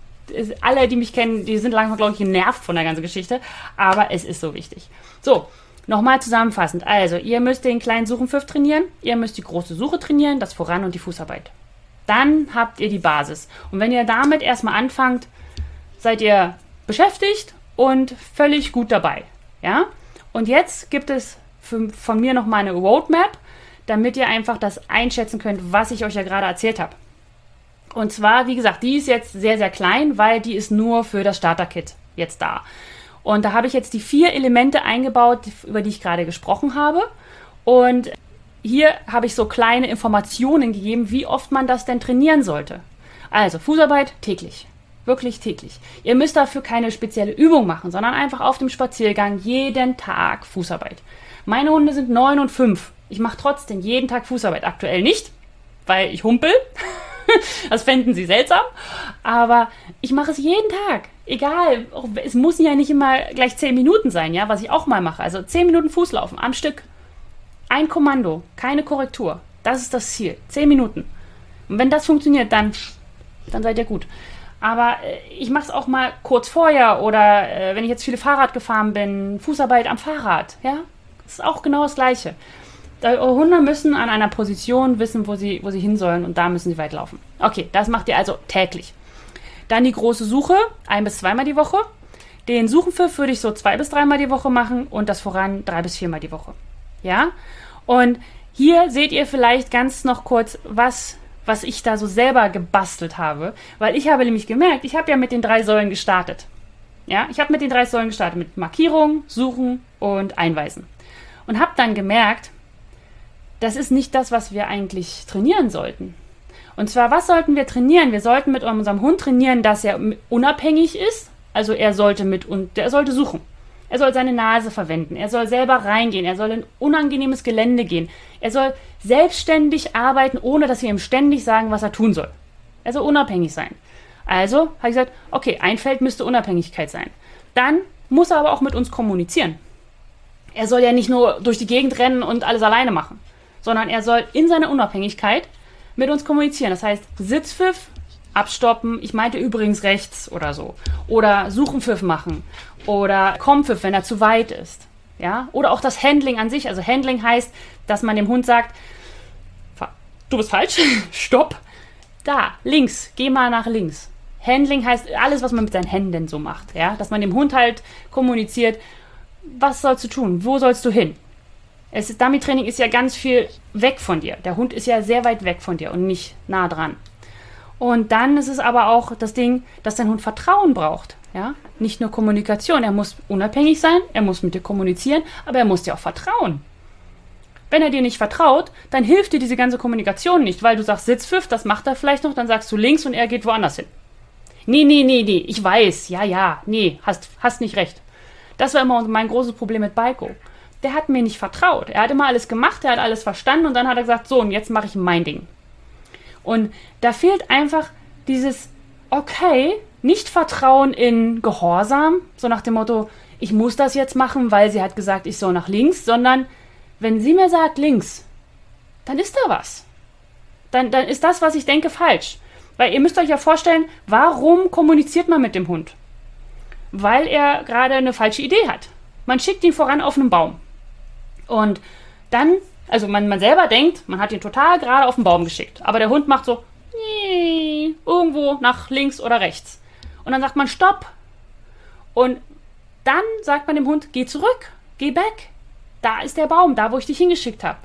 Alle, die mich kennen, die sind langsam, glaube ich, genervt von der ganzen Geschichte, aber es ist so wichtig. So, nochmal zusammenfassend. Also, ihr müsst den kleinen Suchenpfiff trainieren, ihr müsst die große Suche trainieren, das Voran und die Fußarbeit. Dann habt ihr die Basis. Und wenn ihr damit erstmal anfangt, seid ihr beschäftigt und völlig gut dabei. Ja? Und jetzt gibt es für, von mir noch mal eine Roadmap, damit ihr einfach das einschätzen könnt, was ich euch ja gerade erzählt habe. Und zwar, wie gesagt, die ist jetzt sehr, sehr klein, weil die ist nur für das Starter-Kit jetzt da. Und da habe ich jetzt die vier Elemente eingebaut, über die ich gerade gesprochen habe. Und hier habe ich so kleine Informationen gegeben, wie oft man das denn trainieren sollte. Also Fußarbeit täglich. Wirklich täglich. Ihr müsst dafür keine spezielle Übung machen, sondern einfach auf dem Spaziergang jeden Tag Fußarbeit. Meine Hunde sind neun und fünf. Ich mache trotzdem jeden Tag Fußarbeit. Aktuell nicht, weil ich humpel. [laughs] [laughs] das fänden sie seltsam. Aber ich mache es jeden Tag. Egal. Es muss ja nicht immer gleich zehn Minuten sein, ja, was ich auch mal mache. Also zehn Minuten Fußlaufen am Stück. Ein Kommando, keine Korrektur. Das ist das Ziel. Zehn Minuten. Und wenn das funktioniert, dann, dann seid ihr gut. Aber äh, ich mache es auch mal kurz vorher oder äh, wenn ich jetzt viele Fahrrad gefahren bin, Fußarbeit am Fahrrad. Ja, das ist auch genau das Gleiche. Eure Hunde müssen an einer Position wissen, wo sie, wo sie hin sollen und da müssen sie weit laufen. Okay, das macht ihr also täglich. Dann die große Suche, ein bis zweimal die Woche. Den Suchenpfiff würde ich so zwei bis dreimal die Woche machen und das Voran drei bis viermal die Woche. Ja? Und hier seht ihr vielleicht ganz noch kurz, was was ich da so selber gebastelt habe, weil ich habe nämlich gemerkt, ich habe ja mit den drei Säulen gestartet. Ja, ich habe mit den drei Säulen gestartet, mit Markierung, Suchen und Einweisen. Und habe dann gemerkt, das ist nicht das, was wir eigentlich trainieren sollten. Und zwar, was sollten wir trainieren? Wir sollten mit unserem Hund trainieren, dass er unabhängig ist. Also er sollte mit und der sollte suchen. Er soll seine Nase verwenden. Er soll selber reingehen. Er soll in unangenehmes Gelände gehen. Er soll selbstständig arbeiten, ohne dass wir ihm ständig sagen, was er tun soll. Er soll unabhängig sein. Also habe ich gesagt, okay, ein Feld müsste Unabhängigkeit sein. Dann muss er aber auch mit uns kommunizieren. Er soll ja nicht nur durch die Gegend rennen und alles alleine machen, sondern er soll in seiner Unabhängigkeit mit uns kommunizieren. Das heißt, Sitzpfiff, abstoppen. Ich meinte übrigens rechts oder so. Oder Suchenpfiff machen. Oder Kompfiff, wenn er zu weit ist. Ja? Oder auch das Handling an sich. Also Handling heißt, dass man dem Hund sagt, du bist falsch, [laughs] stopp. Da, links, geh mal nach links. Handling heißt alles, was man mit seinen Händen so macht. Ja? Dass man dem Hund halt kommuniziert, was sollst du tun? Wo sollst du hin? Es ist, Dummy-Training ist ja ganz viel weg von dir. Der Hund ist ja sehr weit weg von dir und nicht nah dran. Und dann ist es aber auch das Ding, dass dein Hund Vertrauen braucht. Ja? Nicht nur Kommunikation. Er muss unabhängig sein, er muss mit dir kommunizieren, aber er muss dir auch vertrauen. Wenn er dir nicht vertraut, dann hilft dir diese ganze Kommunikation nicht, weil du sagst Sitzpfiff, das macht er vielleicht noch, dann sagst du links und er geht woanders hin. Nee, nee, nee, nee, ich weiß, ja, ja, nee, hast, hast nicht recht. Das war immer mein großes Problem mit Balko. Der hat mir nicht vertraut. Er hat immer alles gemacht, er hat alles verstanden und dann hat er gesagt, so, und jetzt mache ich mein Ding. Und da fehlt einfach dieses, okay, nicht Vertrauen in Gehorsam, so nach dem Motto, ich muss das jetzt machen, weil sie hat gesagt, ich soll nach links, sondern wenn sie mir sagt links, dann ist da was. Dann, dann ist das, was ich denke, falsch. Weil ihr müsst euch ja vorstellen, warum kommuniziert man mit dem Hund? Weil er gerade eine falsche Idee hat. Man schickt ihn voran auf einen Baum. Und dann also man, man selber denkt, man hat ihn total gerade auf den Baum geschickt. Aber der Hund macht so irgendwo nach links oder rechts. Und dann sagt man Stopp. Und dann sagt man dem Hund, geh zurück, geh back. Da ist der Baum, da wo ich dich hingeschickt habe.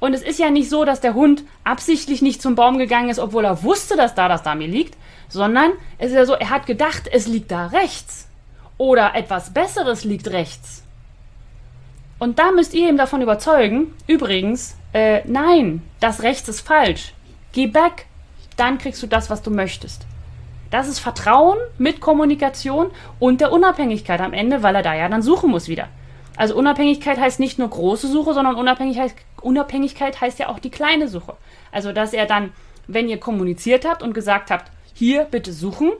Und es ist ja nicht so, dass der Hund absichtlich nicht zum Baum gegangen ist, obwohl er wusste, dass da das Dummy liegt, sondern es ist ja so, er hat gedacht, es liegt da rechts. Oder etwas Besseres liegt rechts. Und da müsst ihr ihm davon überzeugen, übrigens, äh, nein, das rechts ist falsch. Geh back, dann kriegst du das, was du möchtest. Das ist Vertrauen mit Kommunikation und der Unabhängigkeit am Ende, weil er da ja dann suchen muss wieder. Also Unabhängigkeit heißt nicht nur große Suche, sondern Unabhängigkeit, Unabhängigkeit heißt ja auch die kleine Suche. Also dass er dann, wenn ihr kommuniziert habt und gesagt habt, hier bitte suchen,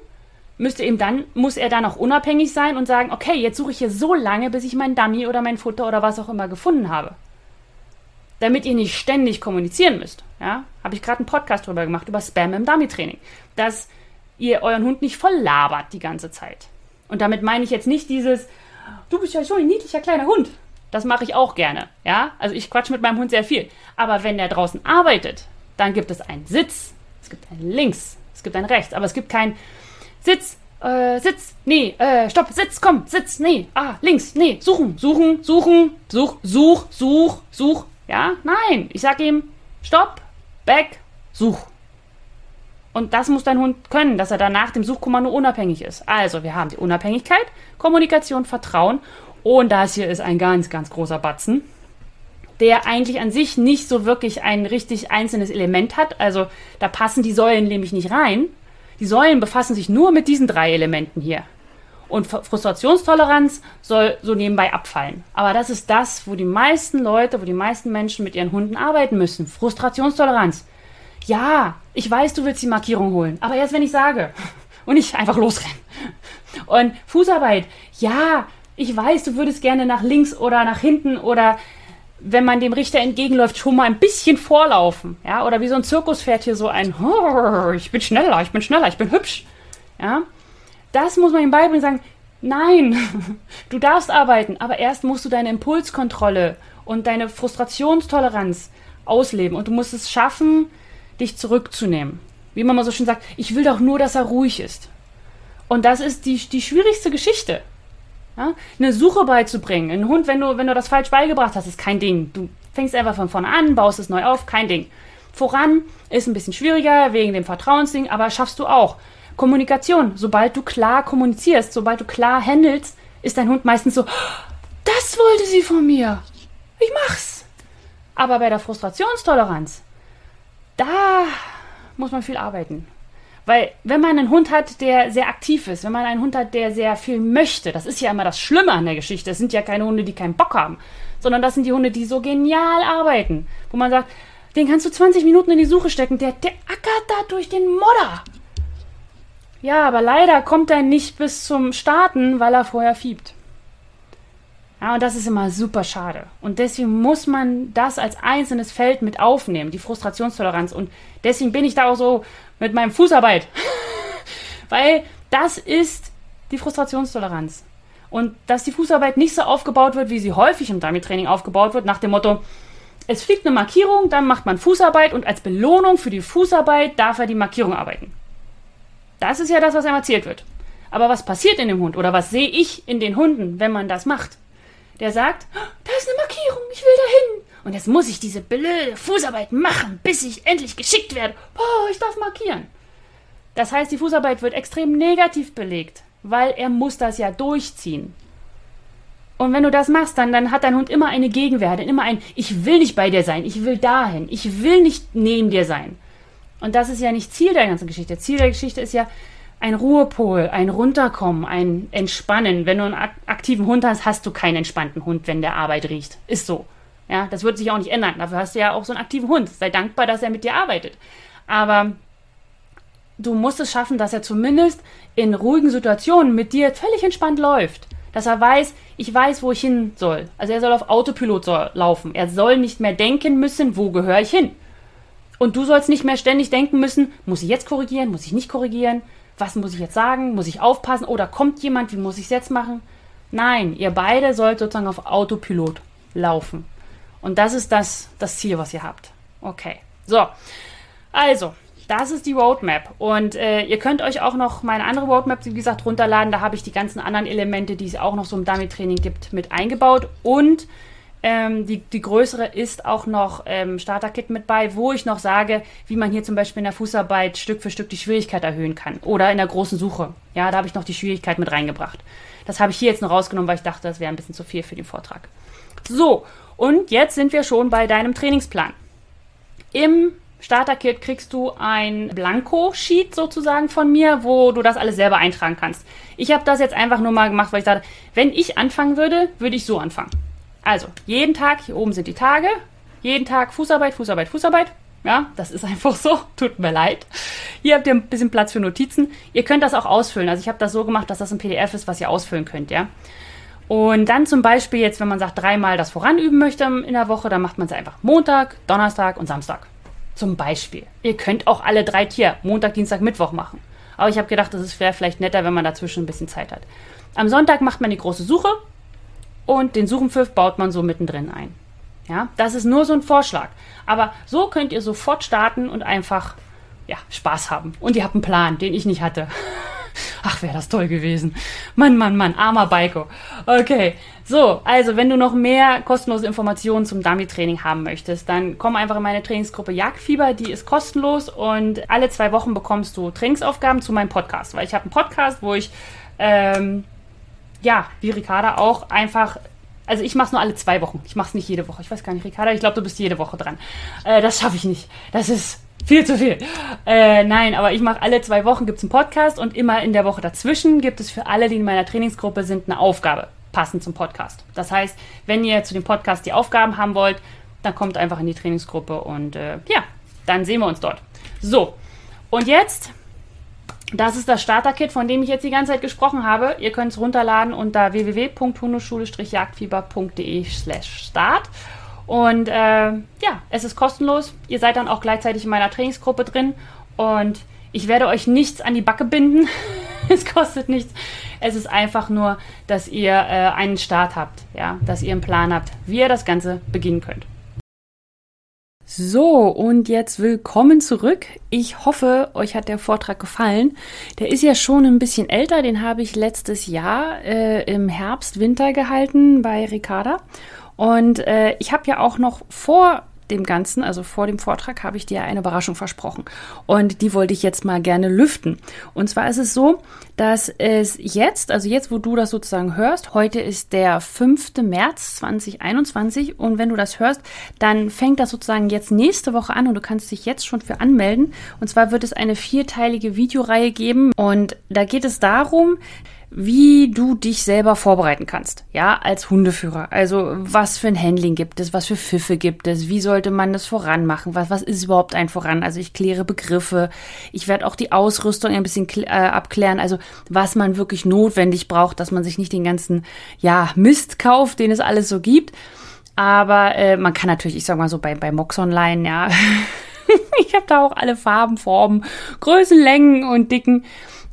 müsste ihm dann, muss er dann auch unabhängig sein und sagen, okay, jetzt suche ich hier so lange, bis ich mein Dummy oder mein Futter oder was auch immer gefunden habe. Damit ihr nicht ständig kommunizieren müsst. Ja, habe ich gerade einen Podcast drüber gemacht, über Spam im Dummy-Training. Dass ihr euren Hund nicht voll labert die ganze Zeit. Und damit meine ich jetzt nicht dieses, du bist ja so ein niedlicher kleiner Hund. Das mache ich auch gerne. Ja, also ich quatsch mit meinem Hund sehr viel. Aber wenn der draußen arbeitet, dann gibt es einen Sitz, es gibt ein Links, es gibt ein Rechts, aber es gibt kein Sitz, äh, Sitz, nee, äh, stopp, Sitz, komm, Sitz, nee, ah, links, nee, suchen, suchen, suchen, such, such, such, such. Ja, nein, ich sag ihm, stopp, back, such. Und das muss dein Hund können, dass er danach dem Suchkommando unabhängig ist. Also, wir haben die Unabhängigkeit, Kommunikation, Vertrauen. Und das hier ist ein ganz, ganz großer Batzen, der eigentlich an sich nicht so wirklich ein richtig einzelnes Element hat. Also, da passen die Säulen nämlich nicht rein. Die Säulen befassen sich nur mit diesen drei Elementen hier. Und Frustrationstoleranz soll so nebenbei abfallen. Aber das ist das, wo die meisten Leute, wo die meisten Menschen mit ihren Hunden arbeiten müssen. Frustrationstoleranz. Ja, ich weiß, du willst die Markierung holen, aber erst wenn ich sage [laughs] und nicht einfach losrennen. Und Fußarbeit, ja, ich weiß, du würdest gerne nach links oder nach hinten oder wenn man dem Richter entgegenläuft, schon mal ein bisschen vorlaufen, ja, oder wie so ein Zirkuspferd hier so ein, ich bin schneller, ich bin schneller, ich bin hübsch, ja. Das muss man ihm beibringen, sagen, nein, [laughs] du darfst arbeiten, aber erst musst du deine Impulskontrolle und deine Frustrationstoleranz ausleben und du musst es schaffen, dich zurückzunehmen. Wie man mal so schön sagt, ich will doch nur, dass er ruhig ist. Und das ist die, die schwierigste Geschichte. Ja? Eine Suche beizubringen. Ein Hund, wenn du, wenn du das falsch beigebracht hast, ist kein Ding. Du fängst einfach von vorne an, baust es neu auf, kein Ding. Voran ist ein bisschen schwieriger wegen dem Vertrauensding, aber schaffst du auch. Kommunikation. Sobald du klar kommunizierst, sobald du klar handelst, ist dein Hund meistens so, das wollte sie von mir. Ich mach's. Aber bei der Frustrationstoleranz, da muss man viel arbeiten. Weil wenn man einen Hund hat, der sehr aktiv ist, wenn man einen Hund hat, der sehr viel möchte, das ist ja immer das Schlimme an der Geschichte. Es sind ja keine Hunde, die keinen Bock haben, sondern das sind die Hunde, die so genial arbeiten. Wo man sagt, den kannst du 20 Minuten in die Suche stecken, der, der ackert da durch den Modder. Ja, aber leider kommt er nicht bis zum Starten, weil er vorher fiebt. Ja, und das ist immer super schade. Und deswegen muss man das als einzelnes Feld mit aufnehmen, die Frustrationstoleranz. Und deswegen bin ich da auch so mit meinem Fußarbeit. [laughs] Weil das ist die Frustrationstoleranz. Und dass die Fußarbeit nicht so aufgebaut wird, wie sie häufig im Dummy-Training aufgebaut wird, nach dem Motto, es fliegt eine Markierung, dann macht man Fußarbeit und als Belohnung für die Fußarbeit darf er die Markierung arbeiten. Das ist ja das, was einem erzählt wird. Aber was passiert in dem Hund oder was sehe ich in den Hunden, wenn man das macht? der sagt, oh, da ist eine Markierung, ich will dahin. Und jetzt muss ich diese blöde Fußarbeit machen, bis ich endlich geschickt werde. Oh, ich darf markieren. Das heißt, die Fußarbeit wird extrem negativ belegt, weil er muss das ja durchziehen. Und wenn du das machst, dann, dann hat dein Hund immer eine Gegenwehr, immer ein, ich will nicht bei dir sein, ich will dahin, ich will nicht neben dir sein. Und das ist ja nicht Ziel der ganzen Geschichte. Ziel der Geschichte ist ja, ein Ruhepol, ein Runterkommen, ein Entspannen. Wenn du einen aktiven Hund hast, hast du keinen entspannten Hund, wenn der Arbeit riecht. Ist so. Ja, das wird sich auch nicht ändern. Dafür hast du ja auch so einen aktiven Hund. Sei dankbar, dass er mit dir arbeitet. Aber du musst es schaffen, dass er zumindest in ruhigen Situationen mit dir völlig entspannt läuft. Dass er weiß, ich weiß, wo ich hin soll. Also er soll auf Autopilot soll laufen. Er soll nicht mehr denken müssen, wo gehöre ich hin. Und du sollst nicht mehr ständig denken müssen, muss ich jetzt korrigieren, muss ich nicht korrigieren, was muss ich jetzt sagen? Muss ich aufpassen? Oder kommt jemand? Wie muss ich es jetzt machen? Nein, ihr beide sollt sozusagen auf Autopilot laufen. Und das ist das, das Ziel, was ihr habt. Okay. So. Also, das ist die Roadmap. Und äh, ihr könnt euch auch noch meine andere Roadmap, wie gesagt, runterladen. Da habe ich die ganzen anderen Elemente, die es auch noch so im Dummy-Training gibt, mit eingebaut. Und ähm, die, die größere ist auch noch ähm, Starter-Kit mit bei, wo ich noch sage, wie man hier zum Beispiel in der Fußarbeit Stück für Stück die Schwierigkeit erhöhen kann. Oder in der großen Suche. Ja, da habe ich noch die Schwierigkeit mit reingebracht. Das habe ich hier jetzt noch rausgenommen, weil ich dachte, das wäre ein bisschen zu viel für den Vortrag. So, und jetzt sind wir schon bei deinem Trainingsplan. Im Starter-Kit kriegst du ein Blanko-Sheet sozusagen von mir, wo du das alles selber eintragen kannst. Ich habe das jetzt einfach nur mal gemacht, weil ich dachte, wenn ich anfangen würde, würde ich so anfangen. Also, jeden Tag, hier oben sind die Tage, jeden Tag Fußarbeit, Fußarbeit, Fußarbeit. Ja, das ist [laughs] einfach so. Tut mir leid. Hier habt ihr ein bisschen Platz für Notizen. Ihr könnt das auch ausfüllen. Also ich habe das so gemacht, dass das ein PDF ist, was ihr ausfüllen könnt, ja. Und dann zum Beispiel jetzt, wenn man sagt, dreimal das voranüben möchte in der Woche, dann macht man es einfach Montag, Donnerstag und Samstag. Zum Beispiel. Ihr könnt auch alle drei Tier, Montag, Dienstag, Mittwoch machen. Aber ich habe gedacht, das wäre vielleicht netter, wenn man dazwischen ein bisschen Zeit hat. Am Sonntag macht man die große Suche und den Suchenpfiff baut man so mittendrin ein. Ja, das ist nur so ein Vorschlag. Aber so könnt ihr sofort starten und einfach ja, Spaß haben. Und ihr habt einen Plan, den ich nicht hatte. [laughs] Ach, wäre das toll gewesen. Mann, Mann, Mann, armer Baiko. Okay, so, also wenn du noch mehr kostenlose Informationen zum Dummy-Training haben möchtest, dann komm einfach in meine Trainingsgruppe Jagdfieber, die ist kostenlos und alle zwei Wochen bekommst du Trainingsaufgaben zu meinem Podcast, weil ich habe einen Podcast, wo ich, ähm, ja, wie Ricarda auch, einfach also ich mache es nur alle zwei Wochen. Ich mache es nicht jede Woche. Ich weiß gar nicht, Ricarda, ich glaube, du bist jede Woche dran. Äh, das schaffe ich nicht. Das ist viel zu viel. Äh, nein, aber ich mache alle zwei Wochen gibt's einen Podcast und immer in der Woche dazwischen gibt es für alle, die in meiner Trainingsgruppe sind, eine Aufgabe passend zum Podcast. Das heißt, wenn ihr zu dem Podcast die Aufgaben haben wollt, dann kommt einfach in die Trainingsgruppe und äh, ja, dann sehen wir uns dort. So, und jetzt das ist das Starter-Kit, von dem ich jetzt die ganze Zeit gesprochen habe. Ihr könnt es runterladen unter www.hundeschule-jagdfieber.de slash start. Und äh, ja, es ist kostenlos. Ihr seid dann auch gleichzeitig in meiner Trainingsgruppe drin. Und ich werde euch nichts an die Backe binden. [laughs] es kostet nichts. Es ist einfach nur, dass ihr äh, einen Start habt, ja, dass ihr einen Plan habt, wie ihr das Ganze beginnen könnt. So, und jetzt willkommen zurück. Ich hoffe, euch hat der Vortrag gefallen. Der ist ja schon ein bisschen älter, den habe ich letztes Jahr äh, im Herbst, Winter gehalten bei Ricarda. Und äh, ich habe ja auch noch vor dem Ganzen, also vor dem Vortrag, habe ich dir eine Überraschung versprochen. Und die wollte ich jetzt mal gerne lüften. Und zwar ist es so, dass es jetzt, also jetzt, wo du das sozusagen hörst, heute ist der 5. März 2021 und wenn du das hörst, dann fängt das sozusagen jetzt nächste Woche an und du kannst dich jetzt schon für anmelden. Und zwar wird es eine vierteilige Videoreihe geben und da geht es darum, wie du dich selber vorbereiten kannst, ja, als Hundeführer. Also was für ein Handling gibt es, was für Pfiffe gibt es, wie sollte man das voranmachen, was, was ist überhaupt ein Voran? Also ich kläre Begriffe, ich werde auch die Ausrüstung ein bisschen äh, abklären, also was man wirklich notwendig braucht, dass man sich nicht den ganzen, ja, Mist kauft, den es alles so gibt. Aber äh, man kann natürlich, ich sag mal so, bei, bei Mox Online, ja, [laughs] ich habe da auch alle Farben, Formen, Größen, Längen und Dicken.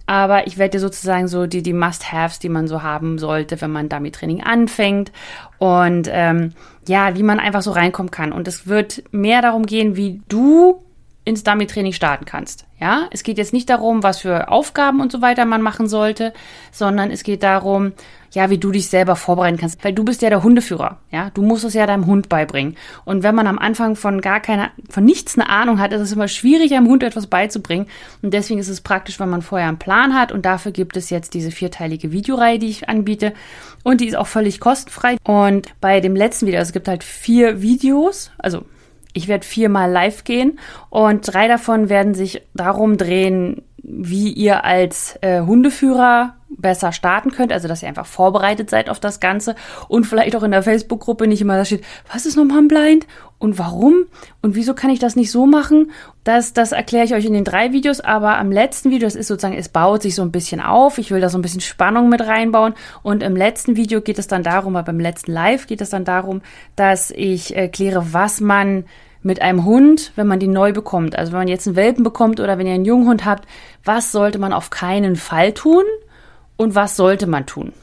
Aber ich werde dir sozusagen so die, die Must-Haves, die man so haben sollte, wenn man Dummy-Training anfängt. Und ähm, ja, wie man einfach so reinkommen kann. Und es wird mehr darum gehen, wie du ins Dummy-Training starten kannst. Ja, es geht jetzt nicht darum, was für Aufgaben und so weiter man machen sollte, sondern es geht darum, ja, wie du dich selber vorbereiten kannst, weil du bist ja der Hundeführer, ja, du musst es ja deinem Hund beibringen. Und wenn man am Anfang von gar keiner, von nichts eine Ahnung hat, ist es immer schwierig, einem Hund etwas beizubringen. Und deswegen ist es praktisch, wenn man vorher einen Plan hat. Und dafür gibt es jetzt diese vierteilige Videoreihe, die ich anbiete. Und die ist auch völlig kostenfrei. Und bei dem letzten Video, also es gibt halt vier Videos, also ich werde viermal live gehen und drei davon werden sich darum drehen, wie ihr als äh, Hundeführer besser starten könnt, also dass ihr einfach vorbereitet seid auf das Ganze und vielleicht auch in der Facebook-Gruppe nicht immer da steht, was ist nochmal ein Blind und warum und wieso kann ich das nicht so machen? Das, das erkläre ich euch in den drei Videos, aber am letzten Video, das ist sozusagen, es baut sich so ein bisschen auf, ich will da so ein bisschen Spannung mit reinbauen und im letzten Video geht es dann darum, aber beim letzten Live geht es dann darum, dass ich erkläre, äh, was man mit einem Hund, wenn man die neu bekommt, also wenn man jetzt einen Welpen bekommt oder wenn ihr einen Junghund habt, was sollte man auf keinen Fall tun und was sollte man tun?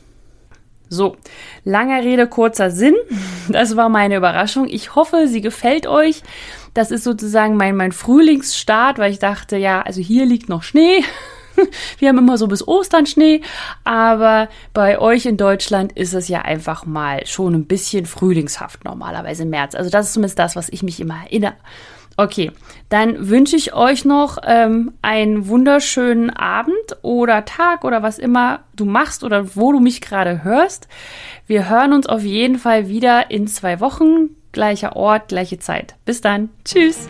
So, langer Rede, kurzer Sinn. [laughs] Das war meine Überraschung. Ich hoffe, sie gefällt euch. Das ist sozusagen mein, mein Frühlingsstart, weil ich dachte, ja, also hier liegt noch Schnee. [laughs] [laughs] Wir haben immer so bis Ostern Schnee, aber bei euch in Deutschland ist es ja einfach mal schon ein bisschen frühlingshaft normalerweise im März. Also das ist zumindest das, was ich mich immer erinnere. Okay, dann wünsche ich euch noch ähm, einen wunderschönen Abend oder Tag oder was immer du machst oder wo du mich gerade hörst. Wir hören uns auf jeden Fall wieder in zwei Wochen. Gleicher Ort, gleiche Zeit. Bis dann. Tschüss.